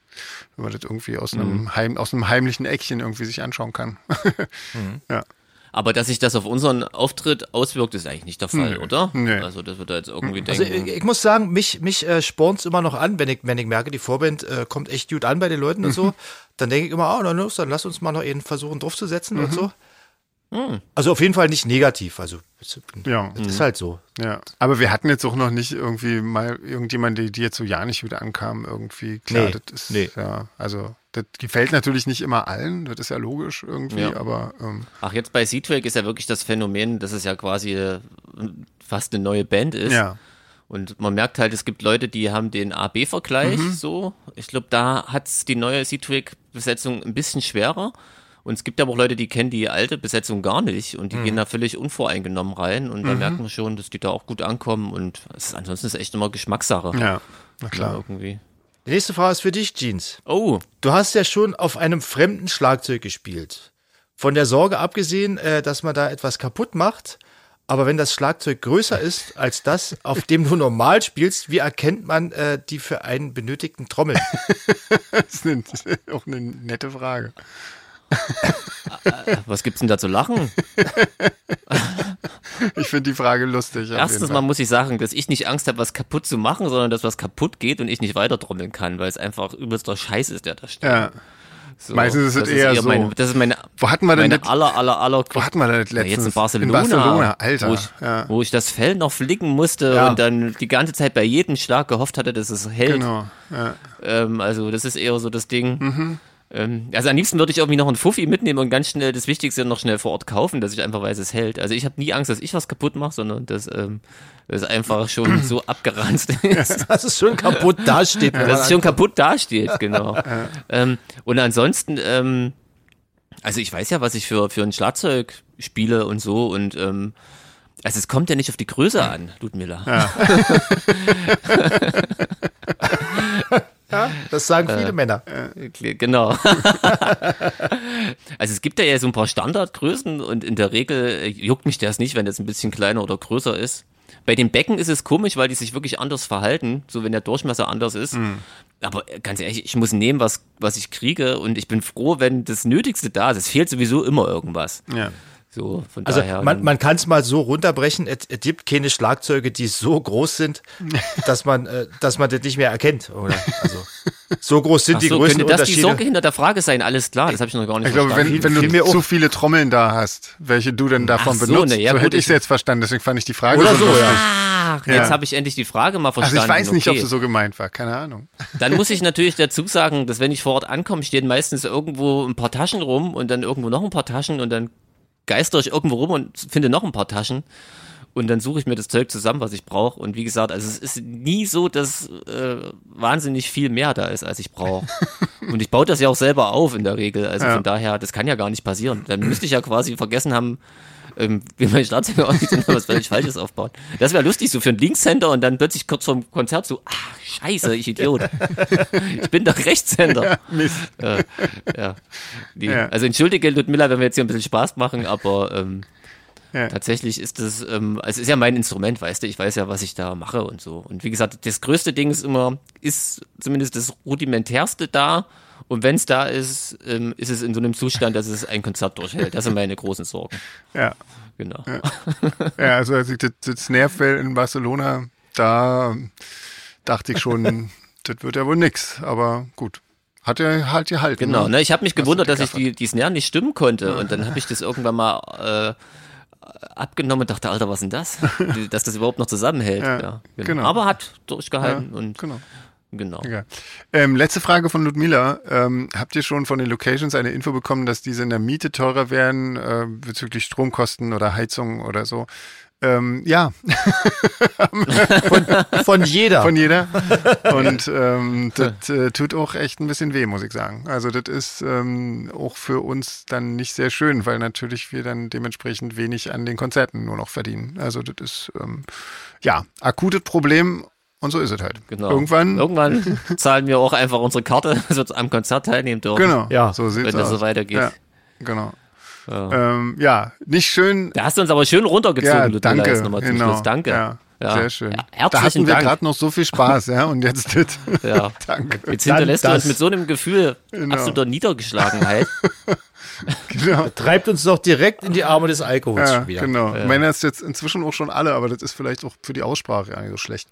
wenn man das irgendwie aus Mhm. einem, Heim, aus einem heimlichen Eckchen irgendwie sich anschauen kann. ja. Aber dass sich das auf unseren Auftritt auswirkt, ist eigentlich nicht der Fall, Nö. oder? Nö. Also das wird da jetzt irgendwie Also denken. ich, ich muss sagen, mich, mich äh, spornt's immer noch an, wenn ich, wenn ich merke, die Vorband äh, kommt echt gut an bei den Leuten und so. Dann denke ich immer, ah, na los, dann lass uns mal noch eben versuchen draufzusetzen und so. Also auf jeden Fall nicht negativ. Also es Ja. es ist halt so. ja. Aber wir hatten jetzt auch noch nicht irgendwie mal irgendjemand, die, die jetzt so ja nicht wieder ankam, irgendwie. Klar, Nee, das ist, nee. ja, also das gefällt natürlich nicht immer allen, das ist ja logisch irgendwie, Ja. aber ähm, Ach, jetzt bei Seatrack ist ja wirklich das Phänomen, dass es ja quasi äh, fast eine neue Band ist. ja. Und man merkt halt, es gibt Leute, die haben den A-B-Vergleich Mhm. so. Ich glaube, da hat's die neue Seatrack-Besetzung ein bisschen schwerer. Und es gibt aber auch Leute, die kennen die alte Besetzung gar nicht und die Mhm. gehen da völlig unvoreingenommen rein. Und da merkt man schon, dass die da auch gut ankommen. Und es ist, ansonsten ist es echt immer Geschmackssache. Ja, na Ja, klar. irgendwie. Die nächste Frage ist für dich, Jeans. Oh, Du hast ja schon auf einem fremden Schlagzeug gespielt. Von der Sorge abgesehen, äh, dass man da etwas kaputt macht. Aber wenn das Schlagzeug größer ist als das, auf dem du normal spielst, wie erkennt man äh, die für einen benötigten Trommeln? Das ist, eine, das ist auch eine nette Frage. was gibt's denn da zu lachen? Ich finde die Frage lustig. Erstens mal muss ich sagen, dass ich nicht Angst habe, was kaputt zu machen, sondern dass was kaputt geht und ich nicht weiter trommeln kann, weil es einfach übelster Scheiß ist, der da steht. Ja. So, Meistens ist es das eher so. Meine, das ist meine, Wo hatten wir denn meine das- aller, aller, aller. Wo hatten wir das Ja, letztens? jetzt in Barcelona. In Barcelona, Alter. Wo ich, ja. wo ich das Fell noch flicken musste Ja. und dann die ganze Zeit bei jedem Schlag gehofft hatte, dass es hält. Genau. Ja. Ähm, also das ist eher so das Ding. Mhm. Ähm, also am liebsten würde ich irgendwie noch einen Fuffi mitnehmen und ganz schnell das Wichtigste noch schnell vor Ort kaufen, dass ich einfach weiß, es hält. Also ich habe nie Angst, dass ich was kaputt mache, sondern dass ähm, es einfach schon so abgeranzt ist. Dass es schon kaputt dasteht. dass es schon kaputt dasteht, genau. ähm, und ansonsten, ähm, also ich weiß ja, was ich für, für ein Schlagzeug spiele und so und ähm, also es kommt ja nicht auf die Größe an, Ludmilla. Das sagen viele Männer. Genau. also es gibt ja, ja so ein paar Standardgrößen und in der Regel äh, juckt mich das nicht, wenn das ein bisschen kleiner oder größer ist. Bei den Becken ist es komisch, weil die sich wirklich anders verhalten, so wenn der Durchmesser anders ist. Aber äh, ganz ehrlich, ich muss nehmen, was, was ich kriege und ich bin froh, wenn das Nötigste da ist. Es fehlt sowieso immer irgendwas. Ja. So, von Also daher. man, man kann es mal so runterbrechen, es, es gibt keine Schlagzeuge, die so groß sind, dass man, äh, dass man das nicht mehr erkennt. Oder? Also, so groß sind Ach die so, könnte das die Größenunterschiede. Sorge hinter der Frage sein? Alles klar, das habe ich noch gar nicht Ich glaube, verstanden. wenn, wenn du zu viele Trommeln da hast, welche du denn davon Ach so, benutzt, ne, ja, so hätte ich es ich- jetzt verstanden. Deswegen fand ich die Frage Oder so, lustig. ja. Ach, Ja. jetzt habe ich endlich die Frage mal Also verstanden. ich weiß nicht, okay. ob sie so gemeint war. Keine Ahnung. Dann muss ich natürlich dazu sagen, dass wenn ich vor Ort ankomme, stehen meistens irgendwo ein paar Taschen rum und dann irgendwo noch ein paar Taschen und dann geister ich irgendwo rum und finde noch ein paar Taschen und dann suche ich mir das Zeug zusammen, was ich brauche. Und wie gesagt, also es ist nie so, dass äh, wahnsinnig viel mehr da ist, als ich brauche. und ich baue das ja auch selber auf in der Regel. Also Ja. von daher, das kann ja gar nicht passieren. Dann müsste ich ja quasi vergessen haben, ähm, wie mein Schlagzeuger aussieht und was völlig Falsches aufbauen. Das wäre lustig, so für ein Linkshänder und dann plötzlich kurz vorm Konzert so, ach, scheiße, ich Idiot. ich bin doch Rechtshänder. Ja, Mist. Äh, ja. Die, ja. Also entschuldige, Ludmilla, wenn wir jetzt hier ein bisschen Spaß machen, aber ähm, ja. Tatsächlich ist das, ähm, also ist ja mein Instrument, weißt du, ich weiß ja, was ich da mache und so. Und wie gesagt, das größte Ding ist immer, ist zumindest das rudimentärste da. Und wenn es da ist, ähm, ist es in so einem Zustand, dass es ein Konzert durchhält. Das sind meine großen Sorgen. Ja. Genau. Ja, ja also als ich das, das Snarefell in Barcelona, da dachte ich schon, das wird ja wohl nix. Aber gut. Hat er halt gehalten. Genau, ne? ne ich habe mich gewundert, dass ich die, die Snare nicht stimmen konnte. Und dann habe ich das irgendwann mal äh, abgenommen und dachte, Alter, was ist denn das? Dass das überhaupt noch zusammenhält. Ja, ja genau. genau. Aber hat durchgehalten ja, und genau. Genau. Ähm, letzte Frage von Ludmila. Ähm, habt ihr schon von den Locations eine Info bekommen, dass diese in der Miete teurer werden äh, bezüglich Stromkosten oder Heizung oder so? Ähm, ja. von, von, jeder. Von jeder. Und ähm, das äh, tut auch echt ein bisschen weh, muss ich sagen. Also das ist ähm, auch für uns dann nicht sehr schön, weil natürlich wir dann dementsprechend wenig an den Konzerten nur noch verdienen. Also das ist ähm, ja akutes Problem und so ist es halt. Genau. Irgendwann, Irgendwann zahlen wir auch einfach unsere Karte, dass wir am Konzert teilnehmen dürfen. Genau. Ja, so sieht's wenn das so weitergeht. Ja, genau. Ja. Ähm, ja, nicht schön. Da hast du uns aber schön runtergezogen, ja, danke, jetzt nochmal zum genau. Schluss. Danke. Ja. Ja. Sehr schön. Ja, da hatten wir gerade noch so viel Spaß, ja, und jetzt das. Ja. Danke. Jetzt hinterlässt du uns mit so einem Gefühl genau. absoluter Niedergeschlagenheit. genau. Treibt uns doch direkt in die Arme des Alkohols ja, wieder. Genau. Ja. Meiner ist jetzt inzwischen auch schon alle, aber das ist vielleicht auch für die Aussprache nicht so schlecht.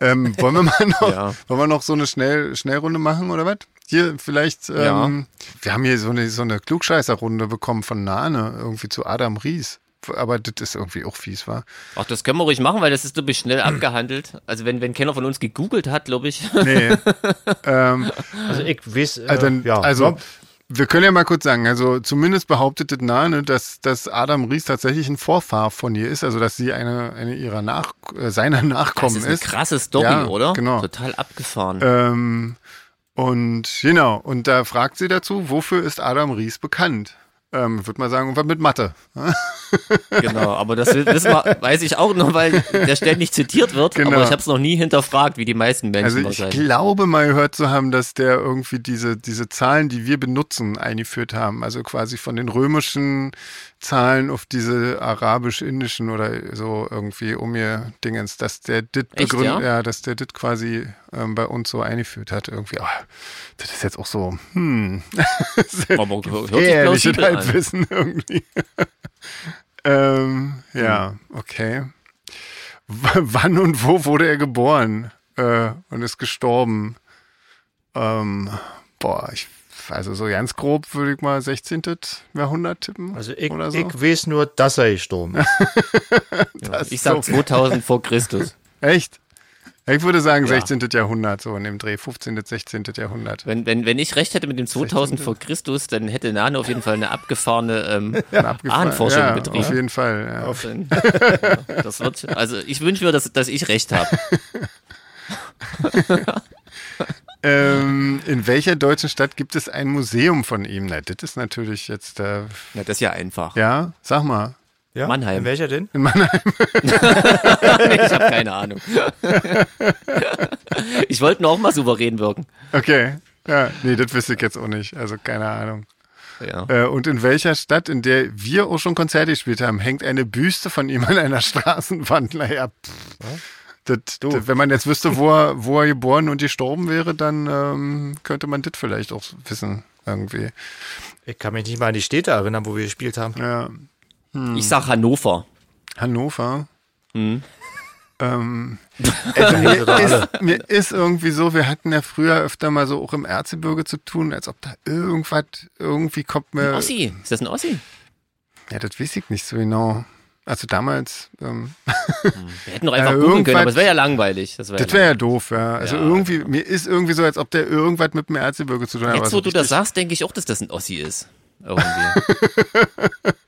Ähm, wollen wir mal noch, ja. wollen wir noch so eine Schnell, Schnellrunde machen oder was? Hier vielleicht, ähm, ja. wir haben hier so eine, so eine Klugscheißerrunde bekommen von Nane, irgendwie zu Adam Ries. Aber das ist irgendwie auch fies, war. Ach, das können wir ruhig machen, weil das ist, glaube ich, schnell abgehandelt. Also wenn, wenn keiner von uns gegoogelt hat, glaube ich. Nee. ähm, also ich weiß, äh, also, ja. also wir können ja mal kurz sagen, also zumindest behauptet das Nane, dass, dass Adam Ries tatsächlich ein Vorfahr von ihr ist, also dass sie eine, eine ihrer Nach, äh, seiner Nachkommen ist. Das ist eine krasse Story, ja, oder? Genau. Total abgefahren. Ähm, und genau, und da fragt sie dazu, wofür ist Adam Ries bekannt? Ähm, würde mal sagen, irgendwas mit Mathe. genau, aber das wissen wir, weiß ich auch noch, weil der ständig zitiert wird, genau. aber ich habe es noch nie hinterfragt, wie die meisten Menschen Also ich glaube mal gehört zu haben, dass der irgendwie diese, diese Zahlen, die wir benutzen, eingeführt haben. Also quasi von den römischen Zahlen auf diese arabisch-indischen oder so irgendwie um ihr Dingens, dass der dit begründet, ja? ja? dass der dit quasi ähm, bei uns so eingeführt hat. Irgendwie, oh, das ist jetzt auch so, hm. Aber hört sich irgendwie. ähm, ja, okay. W wann und wo wurde er geboren äh, und ist gestorben? Ähm, boah, ich also so ganz grob würde ich mal 16. Jahrhundert tippen. Also ich, oder so. ich weiß nur, dass er gestorben ist. ja, ich sag so 2000 vor Christus. Echt? Ich würde sagen ja. 16. Jahrhundert, so in dem Dreh, 15., 16. Jahrhundert. Wenn, wenn, wenn ich recht hätte mit dem 2000 16. vor Christus, dann hätte Nano auf jeden Fall eine abgefahrene ähm, ja, Ahnenforschung ja, betrieben. Auf jeden Fall, ja. Auf den, das wird, also ich wünsche mir, dass, dass ich recht habe. Ähm, in welcher deutschen Stadt gibt es ein Museum von ihm? Na, das ist natürlich jetzt. Äh, Na, das ist ja einfach. Ja, sag mal. Ja? Mannheim. In welcher denn? In Mannheim. ich habe keine Ahnung. ich wollte nur auch mal souverän wirken. Okay. Ja, nee, das wüsste ich jetzt auch nicht. Also keine Ahnung. Ja. Äh, und in welcher Stadt, in der wir auch schon Konzerte gespielt haben, hängt eine Büste von ihm an einer Straßenwand? Naja, pff. Das, das, wenn man jetzt wüsste, wo er, wo er geboren und gestorben wäre, dann ähm, könnte man das vielleicht auch wissen, irgendwie. Ich kann mich nicht mal an die Städte erinnern, wo wir gespielt haben. Ja. Hm. Ich sag Hannover. Hannover? Hm. Ähm, also mir, ist, mir ist irgendwie so, wir hatten ja früher öfter mal so auch im Erzgebirge zu tun, als ob da irgendwas, irgendwie kommt mir. Ein Ossi, ist das ein Ossi? Ja, das weiß ich nicht so genau. Also damals. Ähm, hm. wir hätten doch einfach äh, googeln können, aber es wäre ja langweilig. Das wäre ja, wär ja, doof, ja. Also ja. irgendwie, mir ist irgendwie so, als ob der irgendwas mit dem Erzgebirge zu tun hat. Jetzt, wo du das sagst, denke ich auch, dass das ein Ossi ist. Irgendwie.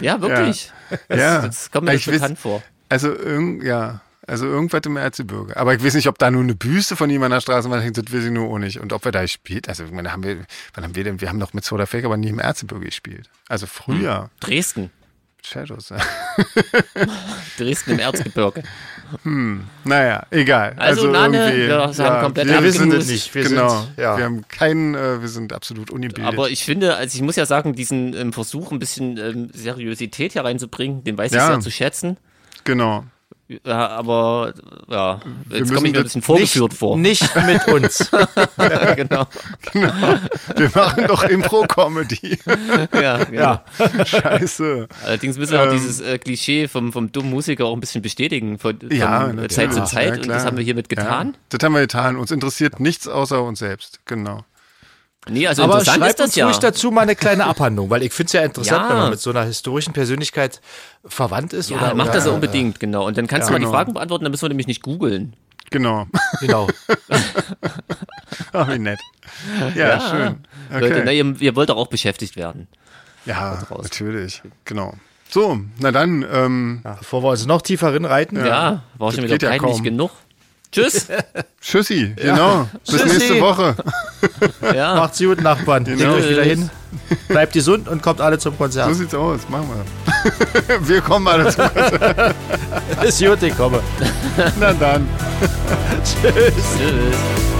Ja, wirklich. Das, ja. das kommt mir ich bekannt weiß, vor. Also, irgend, ja. Also irgendwas im Erzgebirge. Aber ich weiß nicht, ob da nur eine Büste von ihm an der Straßenwand hängt, das weiß ich nur auch nicht. Und ob er da spielt, also ich meine, haben wir, wann haben wir denn, wir haben doch mit Soda Fake aber nie im Erzgebirge gespielt. Also früher. Hm. Dresden. Shadows. Dresden im Erzgebirge. Hm, naja, egal. Also, Nane, wir haben komplett wir wissen es nicht. Wir genau. sind- ja. Wir haben keinen, äh, wir sind absolut unibildet. Aber ich finde, also ich muss ja sagen, diesen ähm, Versuch, ein bisschen ähm, Seriosität hier reinzubringen, den weiß ich Ja. sehr zu schätzen. genau. Ja, aber ja, jetzt müssen komme ich mir ein bisschen vorgeführt nicht, vor. Nicht mit uns. Ja, genau. Wir machen doch Impro-Comedy. Ja, genau. ja. Scheiße. Allerdings müssen wir auch Ähm, dieses äh, Klischee vom, vom dummen Musiker auch ein bisschen bestätigen von, von Ja. Zeit zu Ja, Zeit. und klar. das haben wir hiermit getan. Ja, das haben wir getan. Uns interessiert nichts außer uns selbst. Genau. Nee, also Aber interessant schreibt ist das uns ja. ruhig dazu mal eine kleine Abhandlung, weil ich finde es ja interessant, Ja. wenn man mit so einer historischen Persönlichkeit verwandt ist. Ja, oder, mach oder, das äh, unbedingt, genau. Und dann kannst Ja, du mal die genau. Fragen beantworten, dann müssen wir nämlich nicht googeln. Genau. Genau. Ach, wie nett. Ja, schön. Leute, na, Okay. ihr, ihr wollt doch auch beschäftigt werden. Ja, natürlich. Genau. So, na dann, ähm, Ja, bevor wir uns noch tiefer reinreiten. Ja, war schon wieder ja peinlich genug. Tschüss. Tschüssi, genau. Bis Tschüssi. nächste Woche. ja. Macht's gut, Nachbarn. Legt Genau. euch wieder hin. Bleibt gesund und kommt alle zum So Konzert. sieht's aus. Machen wir. Wir kommen alle zu. Ist gut, ich komme. Na dann. Tschüss. Tschüss.